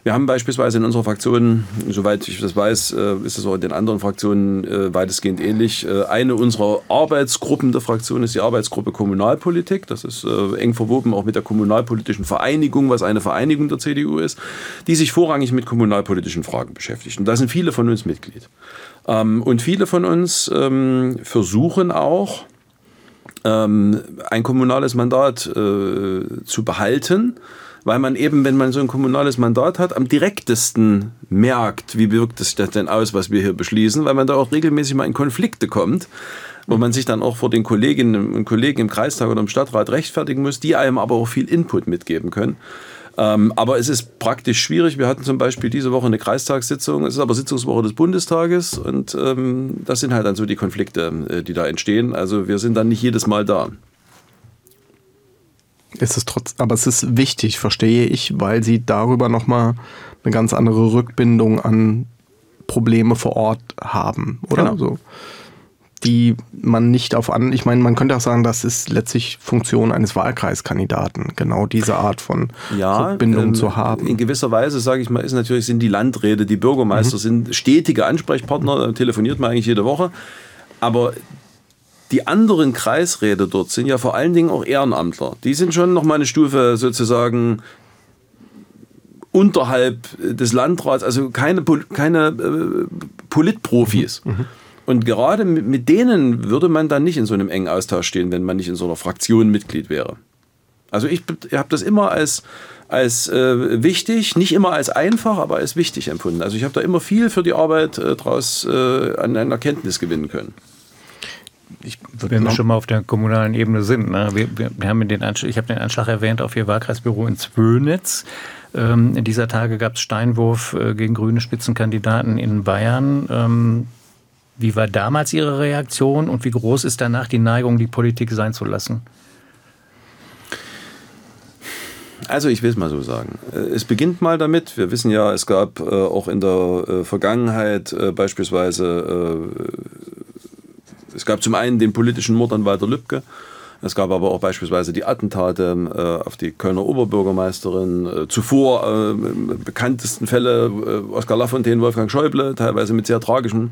Wir haben beispielsweise in unserer Fraktion, soweit ich das weiß, äh, ist es auch in den anderen Fraktionen äh, weitestgehend ähnlich. Äh, eine unserer Arbeitsgruppen der Fraktion ist die Arbeitsgruppe Kommunalpolitik. Das ist eng verwoben auch mit der kommunalpolitischen Vereinigung, was eine Vereinigung der CDU ist, die sich vorrangig mit kommunalpolitischen Fragen beschäftigt. Und da sind viele von uns Mitglied. Ähm, und viele von uns ähm, versuchen auch, ähm, ein kommunales Mandat zu behalten weil man eben, wenn man so ein kommunales Mandat hat, am direktesten merkt, wie wirkt es denn aus, was wir hier beschließen, weil man da auch regelmäßig mal in Konflikte kommt wo man sich dann auch vor den Kolleginnen und Kollegen im Kreistag oder im Stadtrat rechtfertigen muss, die einem aber auch viel Input mitgeben können. Ähm, aber es ist praktisch schwierig. Wir hatten zum Beispiel diese Woche eine Kreistagssitzung. Es ist aber Sitzungswoche des Bundestages und ähm, das sind halt dann so die Konflikte, äh, die da entstehen. Also wir sind dann nicht jedes Mal da. Ist es trotz, aber es ist wichtig, verstehe ich, weil sie darüber nochmal eine ganz andere Rückbindung an Probleme vor Ort haben, oder? Genau. So, die man nicht auf an, ich meine, man könnte auch sagen, das ist letztlich Funktion eines Wahlkreiskandidaten, genau diese Art von ja, Rückbindung ähm, zu haben. In gewisser Weise, sage ich mal, ist natürlich, sind die Landräte, die Bürgermeister mhm. sind stetige Ansprechpartner, telefoniert man eigentlich jede Woche. Aber die anderen Kreisräte dort sind ja vor allen Dingen auch Ehrenamtler. Die sind schon noch mal eine Stufe sozusagen unterhalb des Landrats, also keine, keine äh, Politprofis. Mhm. Und gerade mit, mit denen würde man dann nicht in so einem engen Austausch stehen, wenn man nicht in so einer Fraktion Mitglied wäre. Also ich habe das immer als, als äh, wichtig, nicht immer als einfach, aber als wichtig empfunden. Also ich habe da immer viel für die Arbeit äh, daraus äh, an, an Erkenntnis gewinnen können ich Wenn wir schon mal auf der kommunalen Ebene sind, ne? wir, wir, wir, haben den Anschlag, ich habe den Anschlag erwähnt auf Ihr Wahlkreisbüro in Zwönitz. Ähm, in dieser Tage gab es Steinwurf äh, gegen grüne Spitzenkandidaten in Bayern. Ähm, wie war damals Ihre Reaktion und wie groß ist danach die Neigung, die Politik sein zu lassen? Also ich will es mal so sagen. Äh, es beginnt mal damit, wir wissen ja, es gab äh, auch in der äh, Vergangenheit äh, beispielsweise äh, es gab zum einen den politischen Mord an Walter Lübcke. Es gab aber auch beispielsweise die Attentate äh, auf die Kölner Oberbürgermeisterin. Zuvor bekanntesten Fälle Oskar Lafontaine, Wolfgang Schäuble, teilweise mit sehr tragischem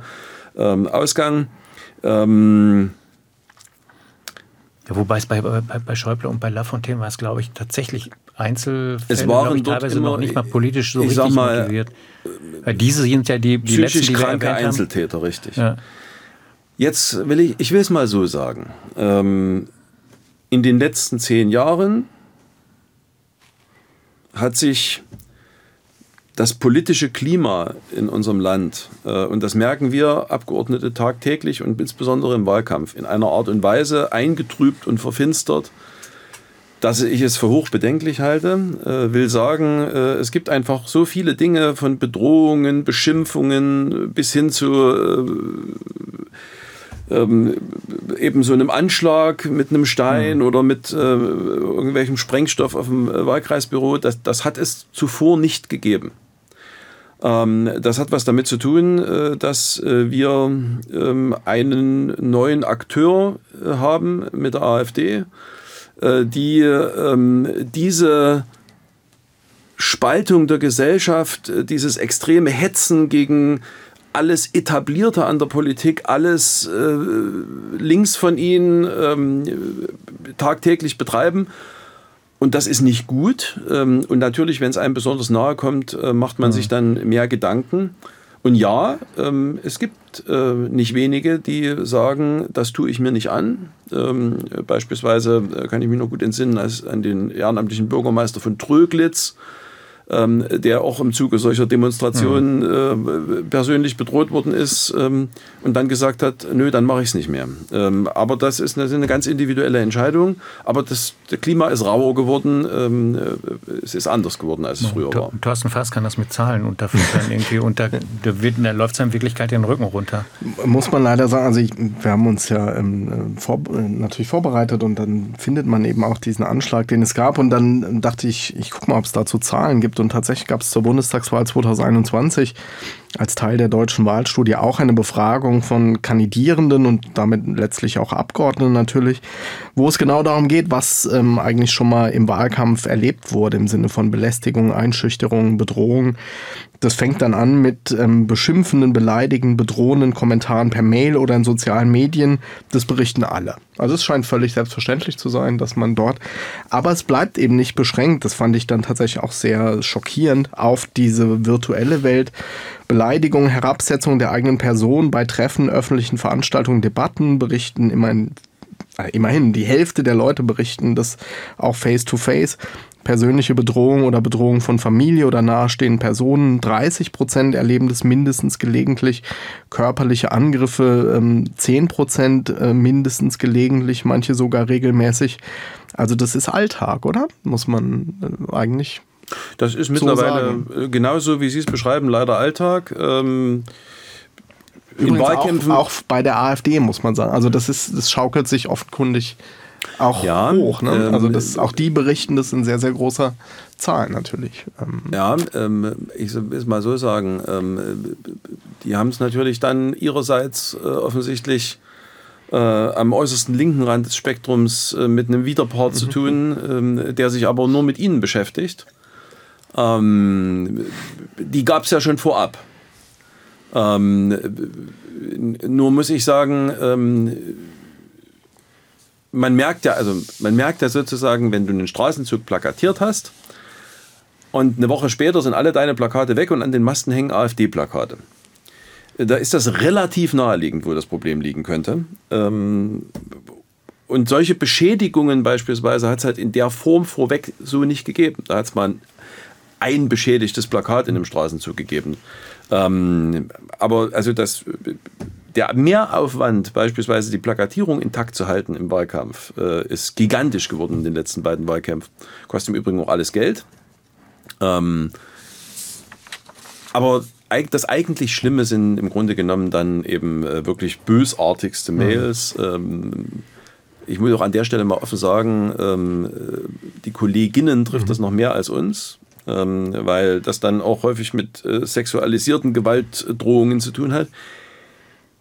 ähm, Ausgang. Ähm, ja, wobei es bei, bei, bei Schäuble und bei Lafontaine war es, glaube ich, tatsächlich Einzelfälle, es waren ich, teilweise immer, noch nicht mal politisch so richtig mal, motiviert. Weil diese sind ja die, die letzten, die kranke Einzeltäter, richtig. Ja. Jetzt will ich, ich will es mal so sagen. Ähm, in den letzten zehn Jahren hat sich das politische Klima in unserem Land, äh, und das merken wir Abgeordnete tagtäglich und insbesondere im Wahlkampf, in einer Art und Weise eingetrübt und verfinstert, dass ich es für hochbedenklich halte. Äh, will sagen, äh, es gibt einfach so viele Dinge von Bedrohungen, Beschimpfungen bis hin zu äh, ähm, eben so einem Anschlag mit einem Stein mhm. oder mit äh, irgendwelchem Sprengstoff auf dem Wahlkreisbüro, das, das hat es zuvor nicht gegeben. Ähm, das hat was damit zu tun, äh, dass äh, wir ähm, einen neuen Akteur äh, haben mit der AfD, die ähm, diese Spaltung der Gesellschaft, dieses extreme Hetzen gegen alles Etablierte an der Politik, alles links von ihnen tagtäglich betreiben. Und das ist nicht gut. Ähm, und natürlich, wenn es einem besonders nahe kommt, äh, macht man mhm. sich dann mehr Gedanken. Und ja, ähm, es gibt äh, nicht wenige, die sagen, das tue ich mir nicht an. Ähm, beispielsweise äh, kann ich mich noch gut entsinnen als an den ehrenamtlichen Bürgermeister von Tröglitz, ähm, der auch im Zuge solcher Demonstrationen mhm. äh, persönlich bedroht worden ist ähm, und dann gesagt hat, nö, dann mache ich es nicht mehr. Ähm, aber das ist eine, eine, ganz individuelle Entscheidung. Aber das, das Klima ist rauer geworden, ähm, äh, es ist anders geworden, als es früher war. Thorsten Fass kann das mit Zahlen unterfüttern irgendwie und da, da, da läuft es in Wirklichkeit den Rücken runter. Muss man leider sagen, also ich, wir haben uns ja ähm, vor, natürlich vorbereitet und dann findet man eben auch diesen Anschlag, den es gab und dann dachte ich, ich gucke mal, ob es dazu Zahlen gibt gibt. Und tatsächlich gab es zur Bundestagswahl 2021 als Teil der deutschen Wahlstudie auch eine Befragung von Kandidierenden und damit letztlich auch Abgeordneten natürlich, wo es genau darum geht, was ähm, eigentlich schon mal im Wahlkampf erlebt wurde im Sinne von Belästigung, Einschüchterung, Bedrohung. Das fängt dann an mit ähm, beschimpfenden, beleidigenden, bedrohenden Kommentaren per Mail oder in sozialen Medien. Das berichten alle. Also es scheint völlig selbstverständlich zu sein, dass man dort, aber es bleibt eben nicht beschränkt. Das fand ich dann tatsächlich auch sehr schockierend auf diese virtuelle Welt. Beleidigung, Herabsetzung der eigenen Person bei Treffen, öffentlichen Veranstaltungen, Debatten berichten immerhin äh, immerhin die Hälfte der Leute berichten das auch face to face persönliche Bedrohung oder Bedrohung von Familie oder nahestehenden Personen. 30 Prozent erleben das mindestens gelegentlich. Körperliche Angriffe 10 ähm, Prozent äh, mindestens gelegentlich, manche sogar regelmäßig. Also das ist Alltag, oder? Muss man äh, eigentlich. Das ist mittlerweile so genauso, wie Sie es beschreiben, leider Alltag. Ähm in Wahlkämpfen. Auch, auch, bei der AfD muss man sagen. Also das ist, das schaukelt sich offenkundig auch ja, hoch. Ne? Ähm, also das, auch die berichten das in sehr, sehr großer Zahl natürlich. Ähm. Ja, ähm, ich will es mal so sagen, ähm, die haben es natürlich dann ihrerseits äh, offensichtlich äh, am äußersten linken Rand des Spektrums äh, mit einem Widerpart mhm. zu tun, ähm, der sich aber nur mit ihnen beschäftigt. Ähm, die gab es ja schon vorab. nur muss ich sagen, man merkt ja, also man merkt ja sozusagen, wenn du einen Straßenzug plakatiert hast und eine Woche später sind alle deine Plakate weg und an den Masten hängen AfD-Plakate. Da ist das relativ naheliegend, wo das Problem liegen könnte. Ähm, und solche Beschädigungen beispielsweise hat es halt in der Form vorweg so nicht gegeben. Da hat es mal ein beschädigtes Plakat in einem Straßenzug gegeben. Ähm, aber also das der Mehraufwand, beispielsweise die Plakatierung intakt zu halten im Wahlkampf, äh, ist gigantisch geworden in den letzten beiden Wahlkämpfen. Kostet im Übrigen auch alles Geld. Ähm, aber das eigentlich Schlimme sind im Grunde genommen dann eben äh, wirklich bösartigste mhm. Mails. Mhm. Ähm, ich muss auch an der Stelle mal offen sagen, ähm, die Kolleginnen trifft mhm. das noch mehr als uns, ähm, weil das dann auch häufig mit äh, sexualisierten Gewaltdrohungen zu tun hat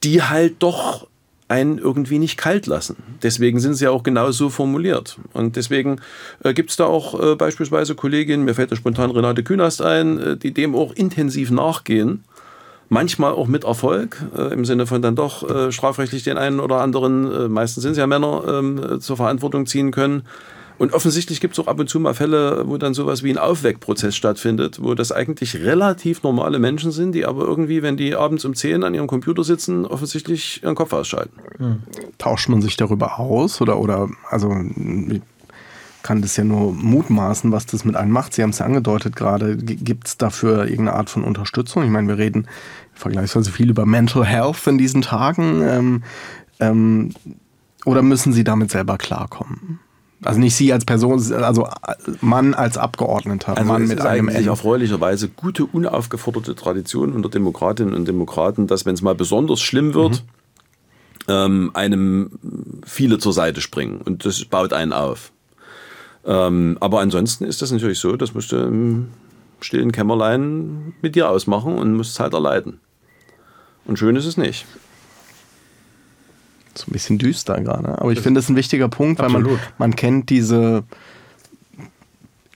die halt doch einen irgendwie nicht kalt lassen. Deswegen sind sie ja auch genau so formuliert. Und deswegen äh, gibt es da auch äh, beispielsweise Kolleginnen, mir fällt da spontan Renate Künast ein, äh, die dem auch intensiv nachgehen. Manchmal auch mit Erfolg, äh, im Sinne von dann doch äh, strafrechtlich den einen oder anderen, äh, meistens sind es ja Männer, ähm, zur Verantwortung ziehen können. Und offensichtlich gibt es auch ab und zu mal Fälle, wo dann sowas wie ein Aufweckprozess stattfindet, wo das eigentlich relativ normale Menschen sind, die aber irgendwie, wenn die abends um 10 an ihrem Computer sitzen, offensichtlich ihren Kopf ausschalten. Hm. Tauscht man sich darüber aus oder, oder also kann das ja nur mutmaßen, was das mit einem macht. Sie haben es ja angedeutet gerade. Gibt es dafür irgendeine Art von Unterstützung? Ich meine, wir reden vergleichsweise viel über Mental Health in diesen Tagen. Ähm, ähm, oder müssen Sie damit selber klarkommen? Also nicht Sie als Person, also Mann als Abgeordneter, also Mann es mit ist einem eigentlich erfreulicherweise gute, unaufgeforderte Tradition unter Demokratinnen und Demokraten, dass wenn es mal besonders schlimm wird, mhm. ähm, einem viele zur Seite springen und das baut einen auf. Ähm, aber ansonsten ist das natürlich so, das musst du im stillen Kämmerlein mit dir ausmachen und musst es halt erleiden. Und schön ist es nicht so ein bisschen düster gerade. Aber ich finde, das ist ein wichtiger Punkt, weil man, man kennt diese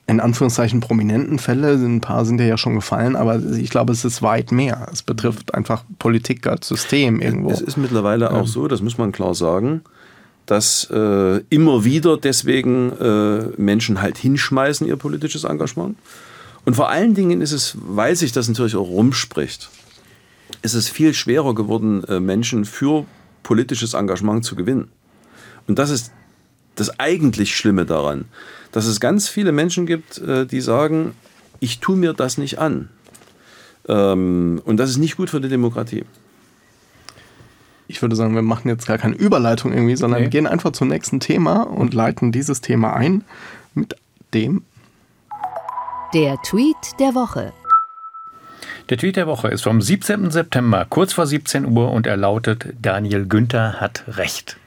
in Anführungszeichen prominenten Fälle, ein paar sind ja schon gefallen, aber ich glaube, es ist weit mehr. Es betrifft einfach Politik als System irgendwo. Es ist mittlerweile ja. auch so, das muss man klar sagen, dass äh, immer wieder deswegen äh, Menschen halt hinschmeißen ihr politisches Engagement. Und vor allen Dingen ist es, weil sich das natürlich auch rumspricht, ist es viel schwerer geworden, äh, Menschen für politisches Engagement zu gewinnen. Und das ist das eigentlich Schlimme daran, dass es ganz viele Menschen gibt, äh, die sagen, ich tue mir das nicht an. Ähm, und das ist nicht gut für die Demokratie. Ich würde sagen, wir machen jetzt gar keine Überleitung irgendwie, sondern nee. gehen einfach zum nächsten Thema und leiten dieses Thema ein mit dem. Der Tweet der Woche. Der Tweet der Woche ist vom 17. September, kurz vor 17 Uhr, und er lautet: Daniel Günther hat recht.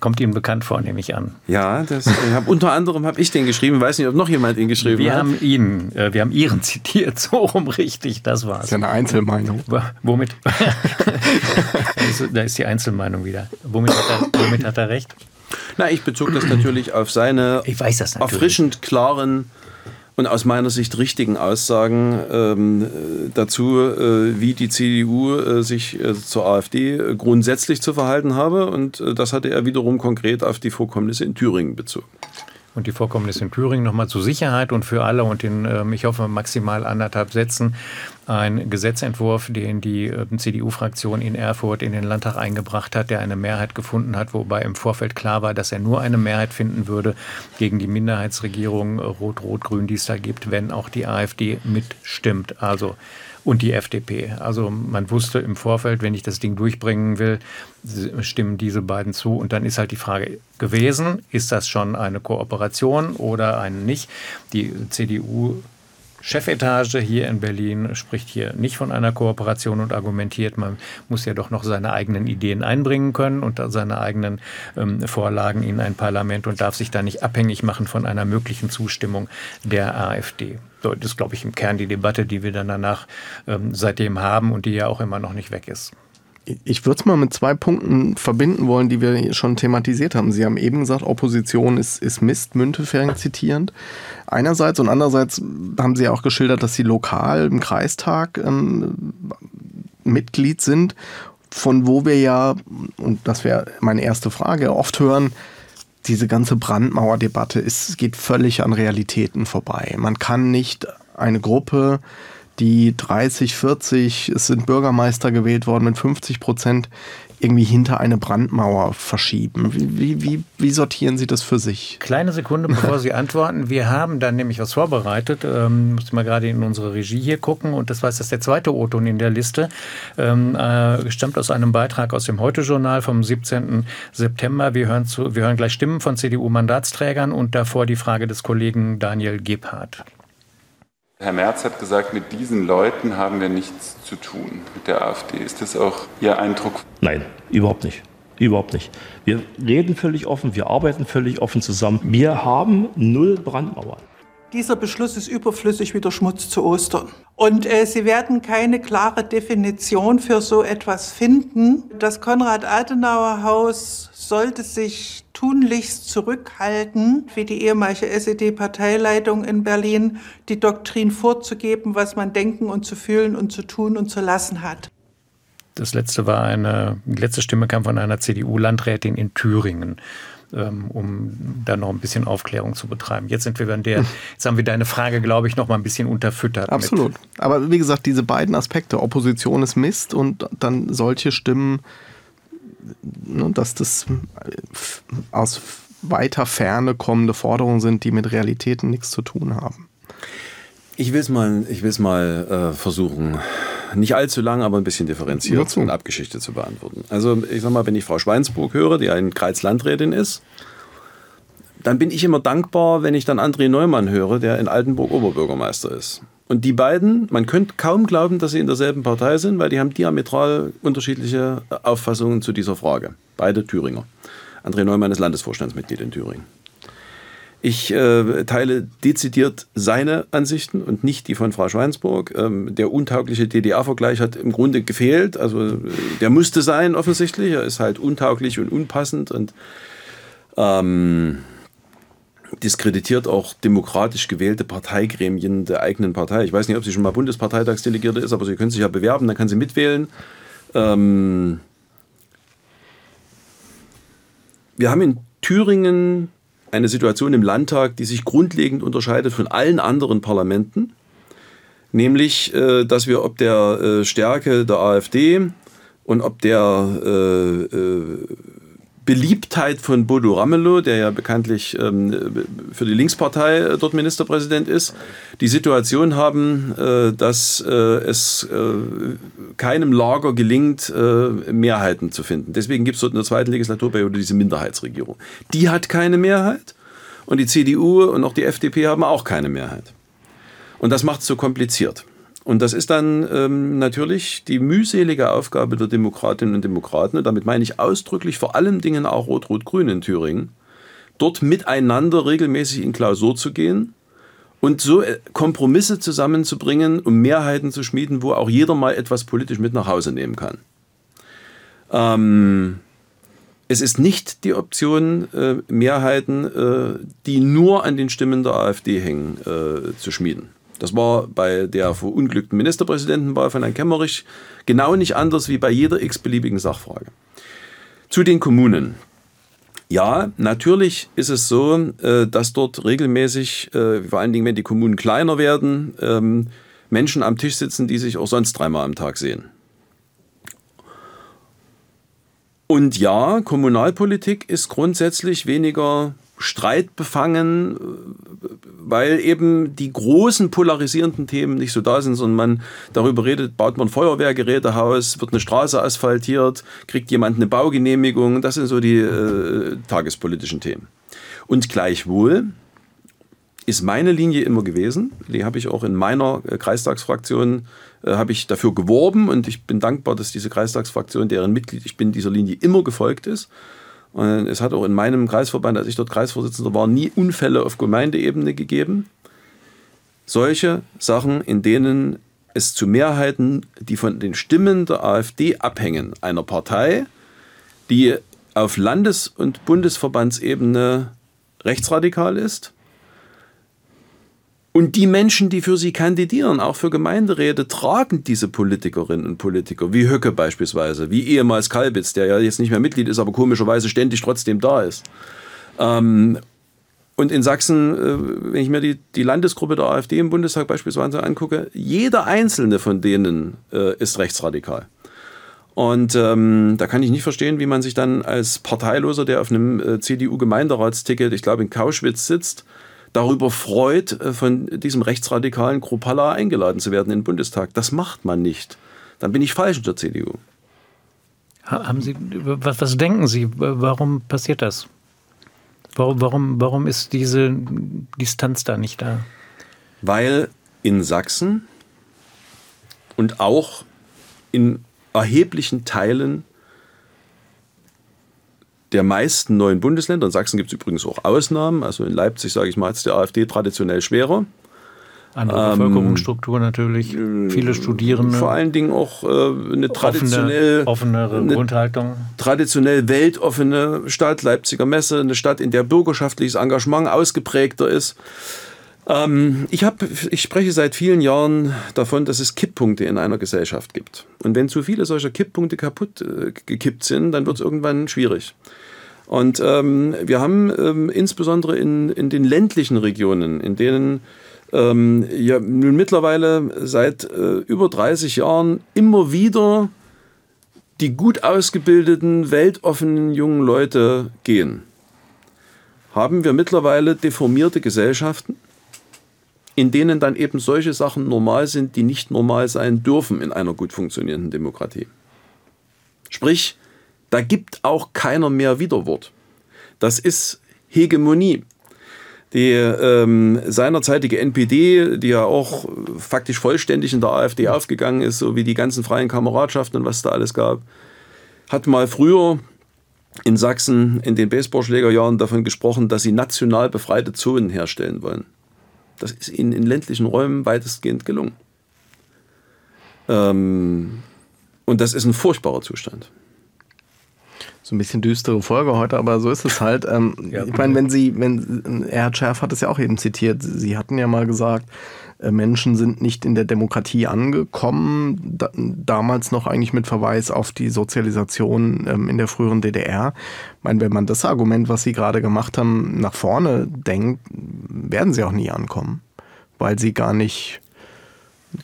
Kommt Ihnen bekannt vor, nehme ich an. Ja, das, hab, unter anderem habe ich den geschrieben. Weiß nicht, ob noch jemand ihn geschrieben wir hat. Haben ihn, äh, wir haben Ihren [laughs] zitiert, so rum richtig, das war's. Das ist ja eine Einzelmeinung. Womit? [laughs] da ist die Einzelmeinung wieder. Womit hat er, womit hat er recht? Na, ich bezog das natürlich auf seine ich weiß das natürlich. erfrischend klaren und aus meiner Sicht richtigen Aussagen ähm, dazu, äh, wie die CDU äh, sich äh, zur AfD grundsätzlich zu verhalten habe. Und äh, das hatte er wiederum konkret auf die Vorkommnisse in Thüringen bezogen und die Vorkommnisse in Thüringen nochmal zur Sicherheit und für alle und in, ähm, ich hoffe, maximal anderthalb Sätzen ein Gesetzentwurf, den die ähm, CDU-Fraktion in Erfurt in den Landtag eingebracht hat, der eine Mehrheit gefunden hat, wobei im Vorfeld klar war, dass er nur eine Mehrheit finden würde gegen die Minderheitsregierung Rot-Rot-Grün, die es da gibt, wenn auch die AfD mitstimmt. Also und die FDP. Also man wusste im Vorfeld, wenn ich das Ding durchbringen will, stimmen diese beiden zu. Und dann ist halt die Frage gewesen, ist das schon eine Kooperation oder eine nicht? Die CDU Chefetage hier in Berlin spricht hier nicht von einer Kooperation und argumentiert, man muss ja doch noch seine eigenen Ideen einbringen können und seine eigenen ähm, Vorlagen in ein Parlament und darf sich da nicht abhängig machen von einer möglichen Zustimmung der AfD. Das ist, glaube ich, im Kern die Debatte, die wir dann danach ähm, seitdem haben und die ja auch immer noch nicht weg ist. Ich würde es mal mit zwei Punkten verbinden wollen, die wir schon thematisiert haben. Sie haben eben gesagt, Opposition ist, ist Mist, Müntefering zitierend. Einerseits und andererseits haben Sie auch geschildert, dass Sie lokal im Kreistag ähm, Mitglied sind, von wo wir ja, und das wäre meine erste Frage, oft hören, diese ganze Brandmauerdebatte geht völlig an Realitäten vorbei. Man kann nicht eine Gruppe die 30, 40, es sind Bürgermeister gewählt worden mit 50 Prozent, irgendwie hinter eine Brandmauer verschieben. Wie, wie, wie sortieren Sie das für sich? Kleine Sekunde, bevor Sie [laughs] antworten. Wir haben dann nämlich was vorbereitet. Ähm, muss mal gerade in unsere Regie hier gucken. Und das war jetzt der zweite O-Ton in der Liste. Ähm, äh, stammt aus einem Beitrag aus dem Heute-Journal vom 17. September. Wir hören, zu, wir hören gleich Stimmen von CDU-Mandatsträgern und davor die Frage des Kollegen Daniel Gebhardt. Herr Merz hat gesagt, mit diesen Leuten haben wir nichts zu tun, mit der AfD. Ist das auch Ihr Eindruck? Nein, überhaupt nicht. Überhaupt nicht. Wir reden völlig offen, wir arbeiten völlig offen zusammen. Wir haben null Brandmauern. Dieser Beschluss ist überflüssig wie der Schmutz zu Ostern. Und äh, Sie werden keine klare Definition für so etwas finden. Das Konrad-Adenauer-Haus sollte sich tunlichst zurückhalten, wie die ehemalige SED-Parteileitung in Berlin, die Doktrin vorzugeben, was man denken und zu fühlen und zu tun und zu lassen hat. Das letzte war eine, die letzte Stimme kam von einer CDU-Landrätin in Thüringen ähm, um da noch ein bisschen Aufklärung zu betreiben. Jetzt sind wir an der, [laughs] jetzt haben wir deine Frage, glaube ich, noch mal ein bisschen unterfüttert. Absolut. Aber wie gesagt, diese beiden Aspekte, Opposition ist Mist und dann solche Stimmen dass das aus weiter Ferne kommende Forderungen sind, die mit Realitäten nichts zu tun haben. Ich will es mal, ich will's mal äh, versuchen, nicht allzu lang, aber ein bisschen differenziert und abgeschichtet zu beantworten. Also ich sag mal, wenn ich Frau Schweinsburg höre, die ein Kreislandrätin ist, dann bin ich immer dankbar, wenn ich dann André Neumann höre, der in Altenburg Oberbürgermeister ist. Und die beiden, man könnte kaum glauben, dass sie in derselben Partei sind, weil die haben diametral unterschiedliche Auffassungen zu dieser Frage. Beide Thüringer. André Neumann ist Landesvorstandsmitglied in Thüringen. Ich äh, teile dezidiert seine Ansichten und nicht die von Frau Schweinsburg. Ähm, der untaugliche DDR-Vergleich hat im Grunde gefehlt. Also äh, der musste sein offensichtlich. Er ist halt untauglich und unpassend und ähm, diskreditiert auch demokratisch gewählte Parteigremien der eigenen Partei. Ich weiß nicht, ob sie schon mal Bundesparteitagsdelegierte ist, aber sie können sich ja bewerben, dann kann sie mitwählen. Ähm wir haben in Thüringen eine Situation im Landtag, die sich grundlegend unterscheidet von allen anderen Parlamenten, nämlich, äh, dass wir ob der äh, Stärke der AfD und ob der äh, Beliebtheit von Bodo Ramelow, der ja bekanntlich ähm, für die Linkspartei äh, dort Ministerpräsident ist, die Situation haben, äh, dass äh, es äh, keinem Lager gelingt, äh, Mehrheiten zu finden. Deswegen gibt es dort in der zweiten Legislaturperiode diese Minderheitsregierung. Die hat keine Mehrheit und die CDU und auch die FDP haben auch keine Mehrheit. Und das macht es so kompliziert. Und das ist dann ähm, natürlich die mühselige Aufgabe der Demokratinnen und Demokraten, und damit meine ich ausdrücklich vor allen Dingen auch Rot-Rot-Grün in Thüringen, dort miteinander regelmäßig in Klausur zu gehen und so äh, Kompromisse zusammenzubringen, um Mehrheiten zu schmieden, wo auch jeder mal etwas politisch mit nach Hause nehmen kann. Ähm, es ist nicht die Option, äh, Mehrheiten, äh, die nur an den Stimmen der AfD hängen, äh, zu schmieden. Das war bei der verunglückten Ministerpräsidentenwahl von Herrn Kemmerich genau nicht anders wie bei jeder x-beliebigen Sachfrage. Zu den Kommunen. Ja, natürlich ist es so, äh, dass dort regelmäßig, äh, vor allen Dingen, wenn die Kommunen kleiner werden, ähm, Menschen am Tisch sitzen, die sich auch sonst dreimal am Tag sehen. Und ja, Kommunalpolitik ist grundsätzlich weniger streitbefangen, weil eben die großen polarisierenden Themen nicht so da sind, sondern man darüber redet, baut man Feuerwehrgerätehaus, wird eine Straße asphaltiert, kriegt jemand eine Baugenehmigung, das sind so die äh, tagespolitischen Themen. Und gleichwohl ist meine Linie immer gewesen, die habe ich auch in meiner äh, Kreistagsfraktion äh, habe ich dafür geworben und ich bin dankbar, dass diese Kreistagsfraktion, deren Mitglied ich bin, dieser Linie immer gefolgt ist. Und es hat auch in meinem Kreisverband, als ich dort Kreisvorsitzender war, nie Unfälle auf Gemeindeebene gegeben. Solche Sachen, in denen es zu Mehrheiten, die von den Stimmen der AfD abhängen, einer Partei, die auf Landes- und Bundesverbandsebene rechtsradikal ist, und die Menschen, die für sie kandidieren, auch für Gemeinderäte, tragen diese Politikerinnen und Politiker, wie Höcke beispielsweise, wie ehemals Kalbitz, der ja jetzt nicht mehr Mitglied ist, aber komischerweise ständig trotzdem da ist. Ähm, und in Sachsen, äh, wenn ich mir die, die Landesgruppe der AfD im Bundestag beispielsweise angucke, jeder einzelne von denen äh, ist rechtsradikal. Und ähm, da kann ich nicht verstehen, wie man sich dann als Parteiloser, der auf einem äh, CDU-Gemeinderatsticket, ich glaube in Kauschwitz sitzt, darüber freut, äh, von diesem rechtsradikalen Kropala eingeladen zu werden in den Bundestag. Das macht man nicht. Dann bin ich falsch in der CDU. Haben Sie, was, was denken Sie, warum passiert das? Warum, warum, warum ist diese Distanz da nicht da? Weil in Sachsen und auch in erheblichen Teilen der meisten neuen Bundesländer, in Sachsen gibt es übrigens auch Ausnahmen, also in Leipzig, sage ich mal, hat es der AfD traditionell schwerer. Andere ähm, Bevölkerungsstruktur natürlich, viele Studierende. Vor allen Dingen auch äh, eine traditionell offene, offenere eine Grundhaltung. Traditionell weltoffene Stadt, Leipziger Messe, eine Stadt, in der bürgerschaftliches Engagement ausgeprägter ist. Ähm, ich, hab, ich spreche seit vielen Jahren davon, dass es Kipppunkte in einer Gesellschaft gibt. Und wenn zu viele solcher Kipppunkte kaputt äh, gekippt sind, dann wird es irgendwann schwierig. Und ähm, wir haben ähm, insbesondere in, in den ländlichen Regionen, in denen ähm, ja nun mittlerweile seit äh, über 30 Jahren immer wieder die gut ausgebildeten, weltoffenen jungen Leute gehen, haben wir mittlerweile deformierte Gesellschaften, in denen dann eben solche Sachen normal sind, die nicht normal sein dürfen in einer gut funktionierenden Demokratie. Sprich, da gibt auch keiner mehr Widerwort. Das ist Hegemonie. Die ähm, seinerzeitige NPD, die ja auch faktisch vollständig in der AfD aufgegangen ist, so wie die ganzen freien Kameradschaften und was da alles gab, hat mal früher in Sachsen in den Baseballschlägerjahren davon gesprochen, dass sie national befreite Zonen herstellen wollen. Das ist ihnen in ländlichen Räumen weitestgehend gelungen. Ähm, und das ist ein furchtbarer Zustand. So ein bisschen düstere Folge heute, aber so ist es halt. Ähm, [laughs] ja, ich meine, wenn Sie, wenn Erhard Schärf hat es ja auch eben zitiert, Sie hatten ja mal gesagt, äh, Menschen sind nicht in der Demokratie angekommen, da, damals noch eigentlich mit Verweis auf die Sozialisation ähm, in der früheren DDR. Ich meine, wenn man das Argument, was Sie gerade gemacht haben, nach vorne denkt, werden sie auch nie ankommen, weil sie gar nicht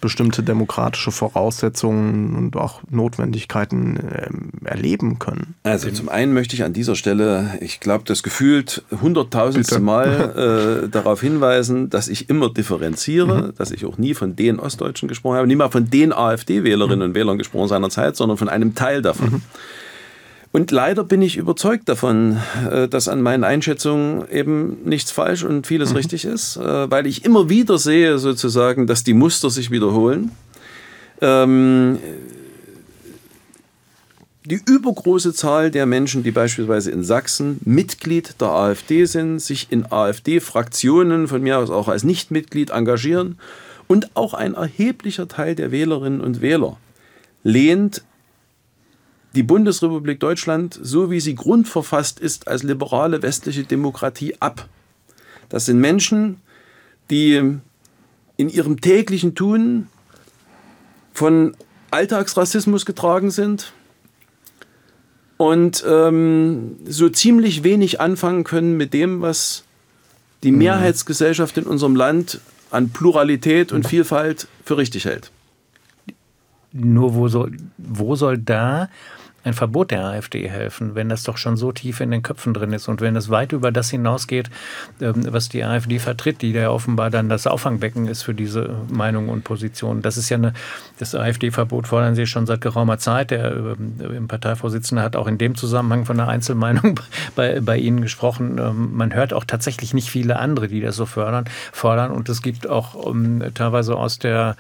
bestimmte demokratische Voraussetzungen und auch Notwendigkeiten äh, erleben können. Also zum einen möchte ich an dieser Stelle, ich glaube, das gefühlt hunderttausendste Mal [laughs] äh, darauf hinweisen, dass ich immer differenziere, mhm. dass ich auch nie von den Ostdeutschen gesprochen habe, nie mal von den AfD-Wählerinnen mhm. und Wählern gesprochen seiner Zeit, sondern von einem Teil davon. Mhm. Und leider bin ich überzeugt davon, äh, dass an meinen Einschätzungen eben nichts falsch und vieles mhm. richtig ist, äh, weil ich immer wieder sehe sozusagen, dass die Muster sich wiederholen. Ähm, die übergroße Zahl der Menschen, die beispielsweise in Sachsen Mitglied der AfD sind, sich in AfD-Fraktionen von mir aus auch als Nichtmitglied engagieren und auch ein erheblicher Teil der Wählerinnen und Wähler lehnt die Bundesrepublik Deutschland, so wie sie grundverfasst ist, als liberale westliche Demokratie ab. Das sind Menschen, die in ihrem täglichen Tun von Alltagsrassismus getragen sind und ähm, so ziemlich wenig anfangen können mit dem, was die mhm. Mehrheitsgesellschaft in unserem Land an Pluralität und Vielfalt für richtig hält. Nur wo soll, wo soll da ein Verbot der AfD helfen, wenn das doch schon so tief in den Köpfen drin ist und wenn es weit über das hinausgeht, ähm, was die AfD vertritt, die ja offenbar dann das Auffangbecken ist für diese Meinung und Position. Das ist ja eine, das AfD-Verbot fordern sie schon seit geraumer Zeit. Der ähm, Parteivorsitzende hat auch in dem Zusammenhang von einer Einzelmeinung [laughs] bei, bei Ihnen gesprochen. Ähm, man hört auch tatsächlich nicht viele andere, die das so fördern, fordern. Und es gibt auch um, teilweise aus der,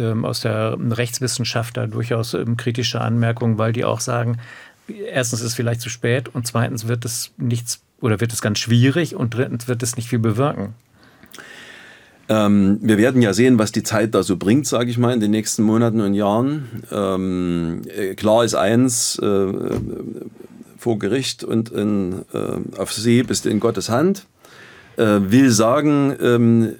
aus der Rechtswissenschaft da durchaus kritische Anmerkungen, weil die auch sagen, sagen, erstens ist es vielleicht zu spät und zweitens wird es nichts oder wird es ganz schwierig und drittens wird es nicht viel bewirken. Ähm, wir werden ja sehen, was die Zeit da so bringt, sage ich mal, in den nächsten Monaten und Jahren. Ähm, äh, klar ist eins, äh, vor Gericht und in, äh, auf See bist du in Gottes Hand. Äh, will sagen, ähm,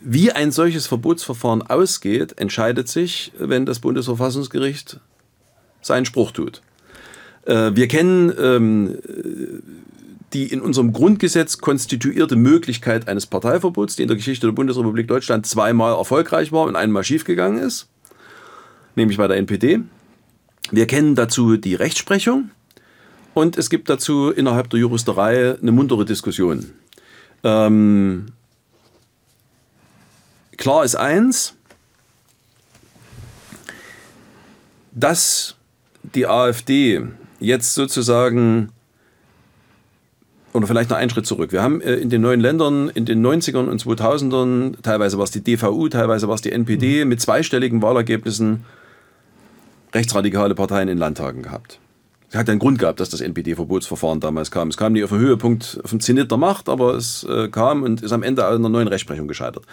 wie ein solches Verbotsverfahren ausgeht, entscheidet sich, wenn das Bundesverfassungsgericht seinen Spruch tut. Äh, wir kennen ähm, die in unserem Grundgesetz konstituierte Möglichkeit eines Parteiverbots, die in der Geschichte der Bundesrepublik Deutschland zweimal erfolgreich war und einmal schiefgegangen ist, nämlich bei der NPD. Wir kennen dazu die Rechtsprechung und es gibt dazu innerhalb der Juristerei eine muntere Diskussion. Ähm, klar ist eins, dass die AfD jetzt sozusagen oder vielleicht noch einen Schritt zurück. Wir haben äh, in den neuen Ländern in den 90ern und 2000ern, teilweise war es die DVU, teilweise war es die NPD, mhm. mit zweistelligen Wahlergebnissen rechtsradikale Parteien in Landtagen gehabt. Es hat einen Grund gehabt, dass das NPD-Verbotsverfahren damals kam. Es kam nicht auf den Höhepunkt, auf den Zenit der Macht, aber es äh, kam und ist am Ende an einer neuen Rechtsprechung gescheitert.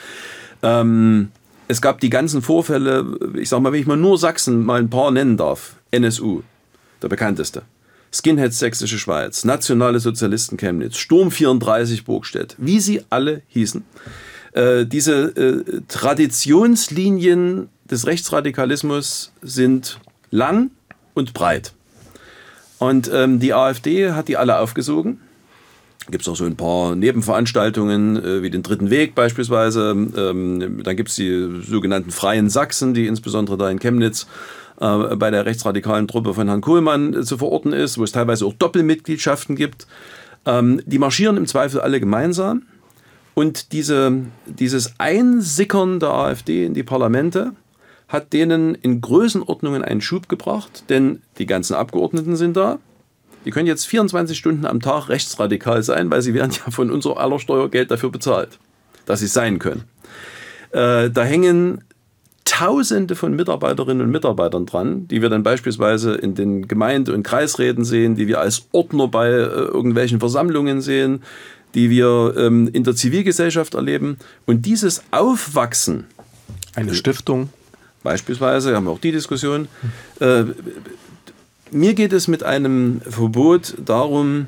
Ähm, es gab die ganzen Vorfälle, ich sag mal, wenn ich mal nur Sachsen mal ein paar nennen darf, NSU, der bekannteste. Skinheads Sächsische Schweiz, Nationale Sozialisten Chemnitz, Sturm 34 Burgstedt, wie sie alle hießen. Äh, diese äh, Traditionslinien des Rechtsradikalismus sind lang und breit. Und ähm, die AfD hat die alle aufgesogen. Gibt es auch so ein paar Nebenveranstaltungen, äh, wie den Dritten Weg beispielsweise. Ähm, dann gibt es die sogenannten Freien Sachsen, die insbesondere da in Chemnitz äh, bei der rechtsradikalen Truppe von Herrn Kohlmann äh, zu verorten ist, wo es teilweise auch Doppelmitgliedschaften gibt. Ähm, die marschieren im Zweifel alle gemeinsam. Und diese, dieses Einsickern der AfD in die Parlamente hat denen in Größenordnungen einen Schub gebracht, denn die ganzen Abgeordneten sind da. Die können jetzt 24 Stunden am Tag rechtsradikal sein, weil sie werden ja von unser aller Steuergeld dafür bezahlt, dass sie sein können. Äh, da hängen Tausende von Mitarbeiterinnen und Mitarbeitern dran, die wir dann beispielsweise in den Gemeinde- und Kreisräten sehen, die wir als Ordner bei äh, irgendwelchen Versammlungen sehen, die wir ähm, in der Zivilgesellschaft erleben. Und dieses Aufwachsen. Eine Stiftung. Beispielsweise, haben wir auch die Diskussion. Äh, mir geht es mit einem Verbot darum,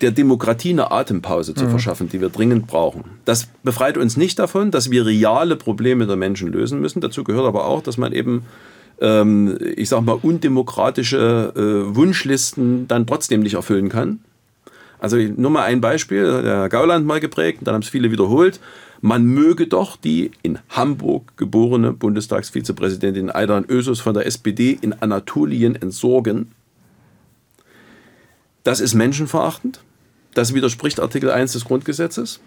der Demokratie eine Atempause zu mhm. verschaffen, die wir dringend brauchen. Das befreit uns nicht davon, dass wir reale Probleme der Menschen lösen müssen. Dazu gehört aber auch, dass man eben, ähm, ich sag mal, undemokratische äh, Wunschlisten dann trotzdem nicht erfüllen kann. Also nur mal ein Beispiel, der Herr Gauland mal geprägt, dann haben es viele wiederholt. Man möge doch die in Hamburg geborene Bundestagsvizepräsidentin Aidan Ösus von der SPD in Anatolien entsorgen. Das ist menschenverachtend. Das widerspricht Artikel 1 des Grundgesetzes.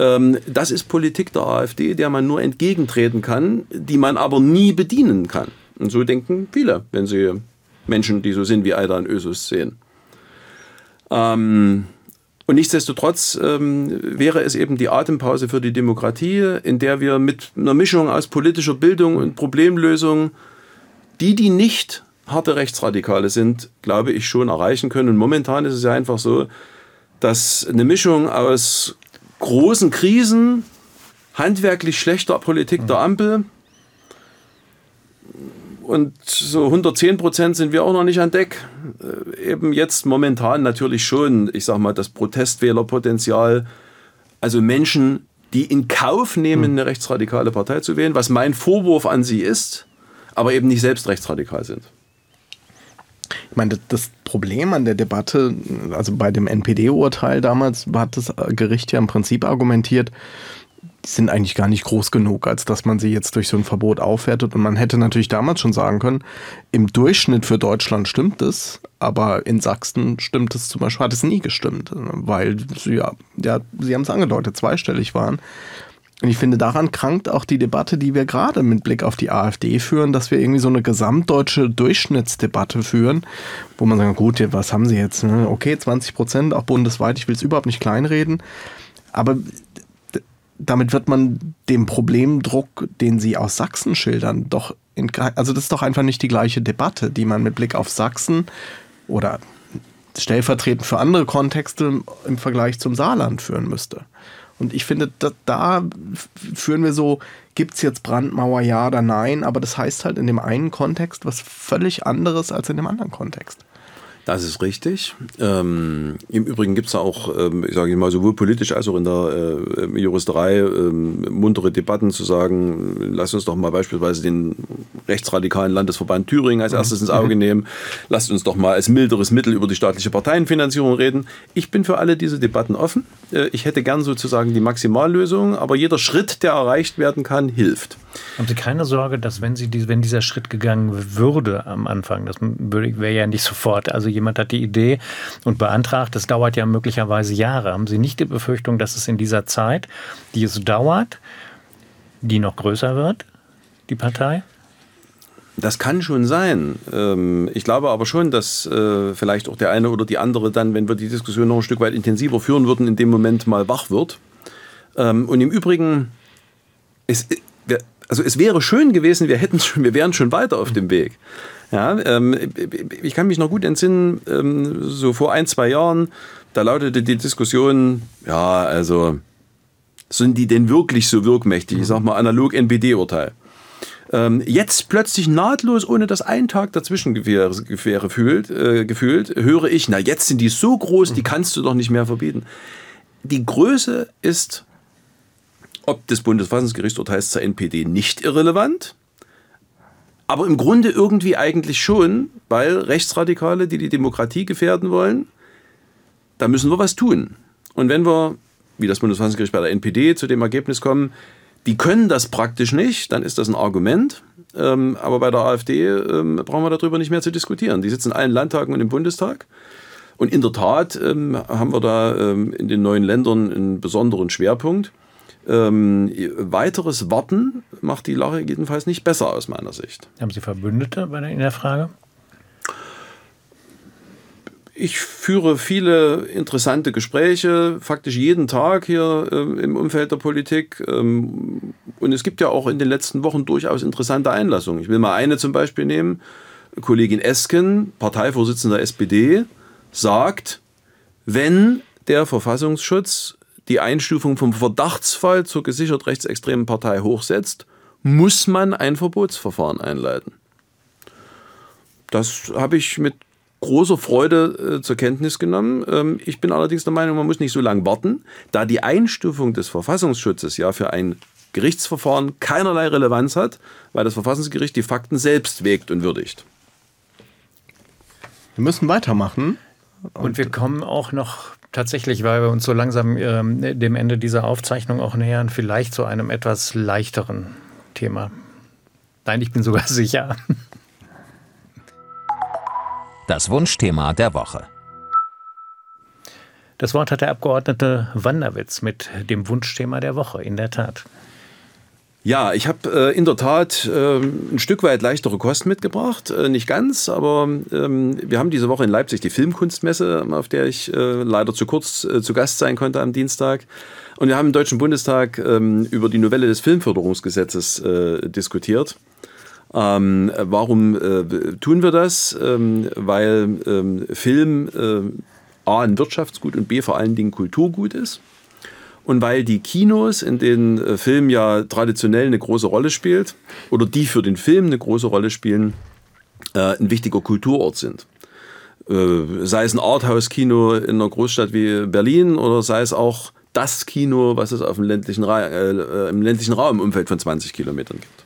Ähm, das ist Politik der AfD, der man nur entgegentreten kann, die man aber nie bedienen kann. Und so denken viele, wenn sie Menschen, die so sind wie Aidan Ösus, sehen. Ähm, Und nichtsdestotrotz ähm, wäre es eben die Atempause für die Demokratie, in der wir mit einer Mischung aus politischer Bildung und Problemlösung, die, die nicht harte Rechtsradikale sind, glaube ich, schon erreichen können. Und momentan ist es ja einfach so, dass eine Mischung aus großen Krisen, handwerklich schlechter Politik der Ampel, und so 110 Prozent sind wir auch noch nicht an Deck. Äh, eben jetzt momentan natürlich schon, ich sag mal, das Protestwählerpotenzial. Also Menschen, die in Kauf nehmen, hm. eine rechtsradikale Partei zu wählen, was mein Vorwurf an sie ist, aber eben nicht selbst rechtsradikal sind. Ich meine, das Problem an der Debatte, also bei dem NPD-Urteil damals, hat das Gericht ja im Prinzip argumentiert, sind eigentlich gar nicht groß genug, als dass man sie jetzt durch so ein Verbot aufwertet. Und man hätte natürlich damals schon sagen können, im Durchschnitt für Deutschland stimmt es, aber in Sachsen stimmt es zum Beispiel, hat es nie gestimmt, weil sie, ja, ja, sie haben es angedeutet, zweistellig waren. Und ich finde, daran krankt auch die Debatte, die wir gerade mit Blick auf die AfD führen, dass wir irgendwie so eine gesamtdeutsche Durchschnittsdebatte führen, wo man sagt, gut, was haben sie jetzt? Ne? Okay, 20 Prozent, auch bundesweit, ich will es überhaupt nicht kleinreden. Aber damit wird man dem Problemdruck, den Sie aus Sachsen schildern, doch in, also das ist doch einfach nicht die gleiche Debatte, die man mit Blick auf Sachsen oder stellvertretend für andere Kontexte im Vergleich zum Saarland führen müsste. Und ich finde, da, da führen wir so, gibt es jetzt Brandmauer, ja oder nein, aber das heißt halt in dem einen Kontext was völlig anderes als in dem anderen Kontext. Das ist richtig. Ähm, Im Übrigen gibt es auch, ähm, ich sage mal, sowohl politisch als auch in der äh, Juristerei ähm, muntere Debatten zu sagen, lass uns doch mal beispielsweise den rechtsradikalen Landesverband Thüringen als mhm. erstes ins Auge mhm. nehmen. Lasst uns doch mal als milderes Mittel über die staatliche Parteienfinanzierung reden. Ich bin für alle diese Debatten offen. Äh, ich hätte gern sozusagen die Maximallösung, aber jeder Schritt, der erreicht werden kann, hilft. Haben Sie keine Sorge, dass wenn, Sie, wenn dieser Schritt gegangen würde am Anfang, das wäre ja nicht sofort, also jemand hat die Idee und beantragt, das dauert ja möglicherweise Jahre. Haben Sie nicht die Befürchtung, dass es in dieser Zeit, die es dauert, die noch größer wird, die Partei? Das kann schon sein. Ähm, ich glaube aber schon, dass äh, vielleicht auch der eine oder die andere dann, wenn wir die Diskussion noch ein Stück weit intensiver führen würden, in dem Moment mal wach wird. Ähm, und im Übrigen, es, also es wäre schön gewesen, wir hätten schon, wir wären schon weiter auf dem Weg. Ja, ähm, ich kann mich noch gut entsinnen, so vor ein, zwei Jahren, da lautete die Diskussion, ja, also sind die denn wirklich so wirkmächtig? Ich sag mal analog NPD-Urteil. Ähm, jetzt plötzlich nahtlos, ohne dass ein Tag dazwischen wäre, gefühlt, äh, gefühlt, höre ich, na jetzt sind die so groß, die kannst du doch nicht mehr verbieten. Die Größe ist ob des Bundesverfassungsgerichtsurteils zur NPD nicht irrelevant, aber im Grunde irgendwie eigentlich schon, weil Rechtsradikale, die die Demokratie gefährden wollen, da müssen wir was tun. Und wenn wir, wie das Bundesverfassungsgericht bei der NPD, zu dem Ergebnis kommen, die können das praktisch nicht, dann ist das ein Argument. Ähm, aber bei der AfD ähm, brauchen wir darüber nicht mehr zu diskutieren. Die sitzen in allen Landtagen und im Bundestag. Und in der Tat ähm, haben wir da ähm, in den neuen Ländern einen besonderen Schwerpunkt. Ähm, weiteres Warten macht die Lage jedenfalls nicht besser aus meiner Sicht. Haben Sie Verbündete in der Frage? Ich führe viele interessante Gespräche, faktisch jeden Tag hier äh, im Umfeld der Politik. Ähm, und es gibt ja auch in den letzten Wochen durchaus interessante Einlassungen. Ich will mal eine zum Beispiel nehmen. Kollegin Esken, Parteivorsitzender SPD, sagt, wenn der Verfassungsschutz die Einstufung vom Verdachtsfall zur gesichert rechtsextremen Partei hochsetzt, muss man ein Verbotsverfahren einleiten. Das habe ich mit großer Freude äh, zur Kenntnis genommen. Ähm, ich bin allerdings der Meinung, man muss nicht so lange warten, da die Einstufung des Verfassungsschutzes ja für ein Gerichtsverfahren keinerlei Relevanz hat, weil das Verfassungsgericht die Fakten selbst wägt und würdigt. Wir müssen weitermachen. Und, und wir kommen auch noch tatsächlich, weil wir uns so langsam äh, dem Ende dieser Aufzeichnung auch nähern, vielleicht zu einem etwas leichteren Thema. Nein, ich bin sogar [laughs] sicher. Das Wunschthema der Woche. Das Wort hat der Abgeordnete Wanderwitz mit dem Wunschthema der Woche, in der Tat. Ja, ich habe äh, in der Tat äh, ein Stück weit leichtere Kost mitgebracht. Äh, nicht ganz, aber ähm, wir haben diese Woche in Leipzig die Filmkunstmesse, auf der ich äh, leider zu kurz äh, zu Gast sein konnte am Dienstag. Und wir haben im Deutschen Bundestag ähm, über die Novelle des Filmförderungsgesetzes äh, diskutiert. Ähm, warum tun wir das? Ähm, weil ähm, Film A ein Wirtschaftsgut und B vor allen Dingen Kulturgut ist und weil die Kinos, in denen äh, Film ja traditionell eine große Rolle spielt oder die für den Film eine große Rolle spielen, äh, ein wichtiger Kulturort sind. Äh, sei es ein Arthouse-Kino in einer Großstadt wie Berlin oder sei es auch das Kino, was es auf dem ländlichen äh, im ländlichen Raum im Umfeld von 20 Kilometern gibt.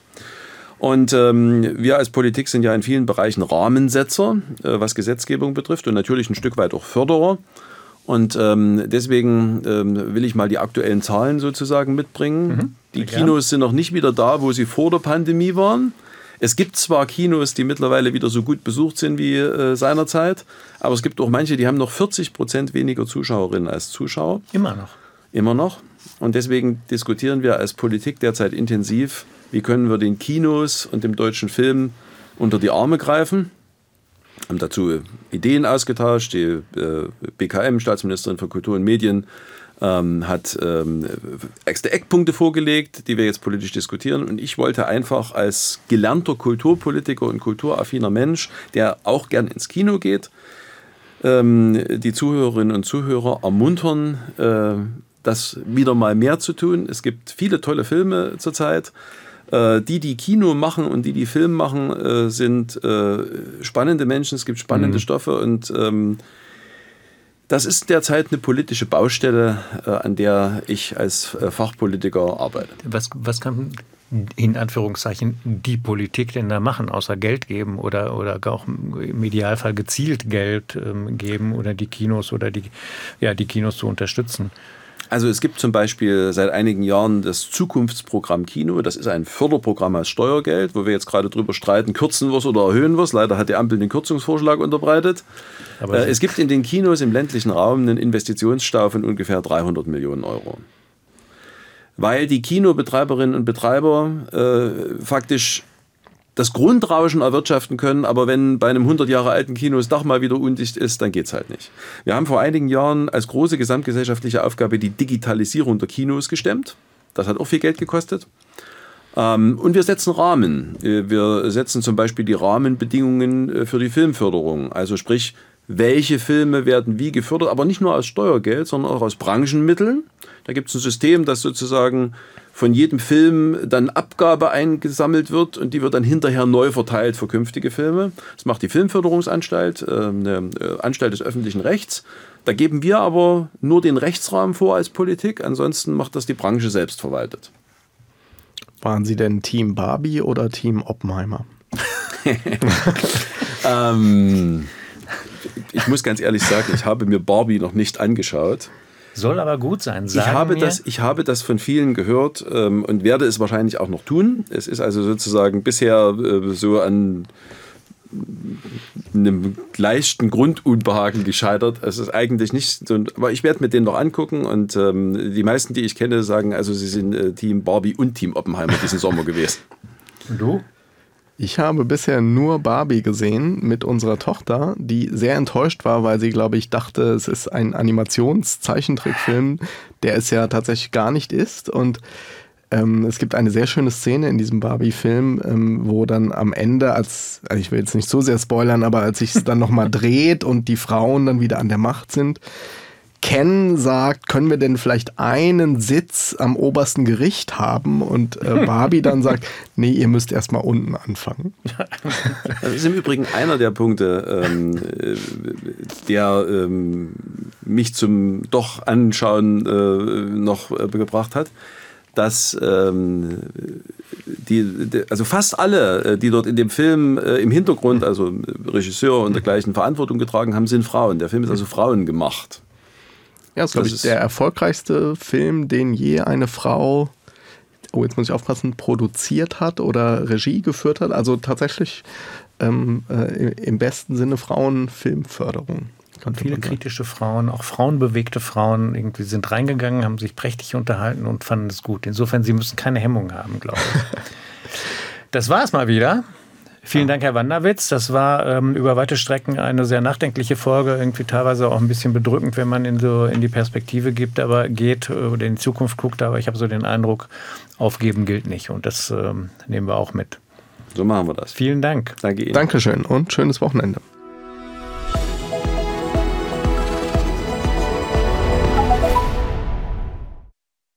Und ähm, wir als Politik sind ja in vielen Bereichen Rahmensetzer, äh, was Gesetzgebung betrifft und natürlich ein Stück weit auch Förderer. Und ähm, deswegen ähm, will ich mal die aktuellen Zahlen sozusagen mitbringen. Mhm. Die Kinos sind noch nicht wieder da, wo sie vor der Pandemie waren. Es gibt zwar Kinos, die mittlerweile wieder so gut besucht sind wie äh, seinerzeit, aber es gibt auch manche, die haben noch 40 Prozent weniger Zuschauerinnen als Zuschauer. Immer noch. Immer noch. Und deswegen diskutieren wir als Politik derzeit intensiv, wie können wir den Kinos und dem deutschen Film unter die Arme greifen haben dazu Ideen ausgetauscht. Die äh, BKM, Staatsministerin für Kultur und Medien, ähm, hat ähm, extra Eckpunkte vorgelegt, die wir jetzt politisch diskutieren. Und ich wollte einfach als gelernter Kulturpolitiker und kulturaffiner Mensch, der auch gern ins Kino geht, ähm, die Zuhörerinnen und Zuhörer ermuntern, äh, das wieder mal mehr zu tun. Es gibt viele tolle Filme zurzeit. Äh, die, die Kino machen und die, die Film machen, äh, sind äh, spannende Menschen. Es gibt spannende mhm. Stoffe und ähm, das ist derzeit eine politische Baustelle, an der ich als Fachpolitiker arbeite. Was, was kann in Anführungszeichen die Politik denn da machen, außer Geld geben oder, oder auch im Idealfall gezielt Geld ähm, geben oder die Kinos oder die, ja, die Kinos zu unterstützen? Also es gibt zum Beispiel seit einigen Jahren das Zukunftsprogramm Kino. Das ist ein Förderprogramm als Steuergeld, wo wir jetzt gerade drüber streiten, kürzen wir es oder erhöhen wir es. Leider hat die Ampel den Kürzungsvorschlag unterbreitet. Aber äh, es gibt in den Kinos im ländlichen Raum einen Investitionsstau von ungefähr 300 Millionen Euro. Weil die Kinobetreiberinnen und Betreiber äh, faktisch das Grundrauschen erwirtschaften können, aber wenn bei einem 100 Jahre alten Kino das Dach mal wieder undicht ist, dann geht es halt nicht. Wir haben vor einigen Jahren als große gesamtgesellschaftliche Aufgabe die Digitalisierung der Kinos gestemmt. Das hat auch viel Geld gekostet. Ähm, und wir setzen Rahmen. Äh, wir setzen zum Beispiel die Rahmenbedingungen äh, für die Filmförderung. Also sprich, welche Filme werden wie gefördert, aber nicht nur aus Steuergeld, sondern auch aus Branchenmitteln. Da gibt es ein System, das sozusagen von jedem Film dann Abgabe eingesammelt wird und die wird dann hinterher neu verteilt für künftige Filme. Das macht die Filmförderungsanstalt, äh, eine äh, Anstalt des öffentlichen Rechts. Da geben wir aber nur den Rechtsrahmen vor als Politik, ansonsten macht das die Branche selbst verwaltet. Waren Sie denn Team Barbie oder Team Oppenheimer? [laughs] [laughs] ähm, ich muss ganz ehrlich sagen, ich habe mir Barbie noch nicht angeschaut. Soll aber gut sein. Sagen ich, habe das, ich habe das von vielen gehört ähm, und werde es wahrscheinlich auch noch tun. Es ist also sozusagen bisher äh, so an einem leichten Grundunbehagen gescheitert. Es ist eigentlich nicht so, aber ich werde mir den noch angucken und ähm, die meisten, die ich kenne, sagen also, sie sind äh, Team Barbie und Team Oppenheimer diesen Sommer gewesen. Und du? Ich habe bisher nur Barbie gesehen mit unserer Tochter, die sehr enttäuscht war, weil sie, glaube ich, dachte, es ist ein Animationszeichentrickfilm, der es ja tatsächlich gar nicht ist. Und ähm, es gibt eine sehr schöne Szene in diesem Barbie-Film, ähm, wo dann am Ende, als, also ich will jetzt nicht so sehr spoilern, aber als sich es dann nochmal [laughs] dreht und die Frauen dann wieder an der Macht sind, Ken sagt, können wir denn vielleicht einen Sitz am obersten Gericht haben? Und äh, [laughs] Barbie dann sagt, nee, ihr müsst erstmal unten anfangen. [laughs] Das ist im Übrigen einer der Punkte, ähm, äh, der ähm, mich zum doch Anschauen äh, noch äh, gebracht hat dass ähm, die, die, also fast alle, äh, die dort in dem Film äh, im Hintergrund, also Regisseur und dergleichen Verantwortung getragen haben, sind Frauen. Der Film ist also Frauen gemacht. Ja, das ist, glaube ich, der erfolgreichste Film, den je eine Frau, oh, jetzt muss ich aufpassen, produziert hat oder Regie geführt hat. Also tatsächlich ähm, äh, im besten Sinne Frauenfilmförderung. könnte viele kritische Frauen, auch frauenbewegte Frauen irgendwie sind reingegangen, haben sich prächtig unterhalten und fanden es gut. Insofern, sie müssen keine Hemmung haben, glaube ich. [laughs] das war es mal wieder. Vielen Dank, Herr Wanderwitz. Das war ähm, über weite Strecken eine sehr nachdenkliche Folge, irgendwie teilweise auch ein bisschen bedrückend, wenn man in, so in die Perspektive gibt, aber geht oder in die Zukunft guckt. Aber ich habe so den Eindruck, aufgeben gilt nicht. Und das ähm, nehmen wir auch mit. So machen wir das. Vielen Dank. Danke Ihnen. Dankeschön und schönes Wochenende.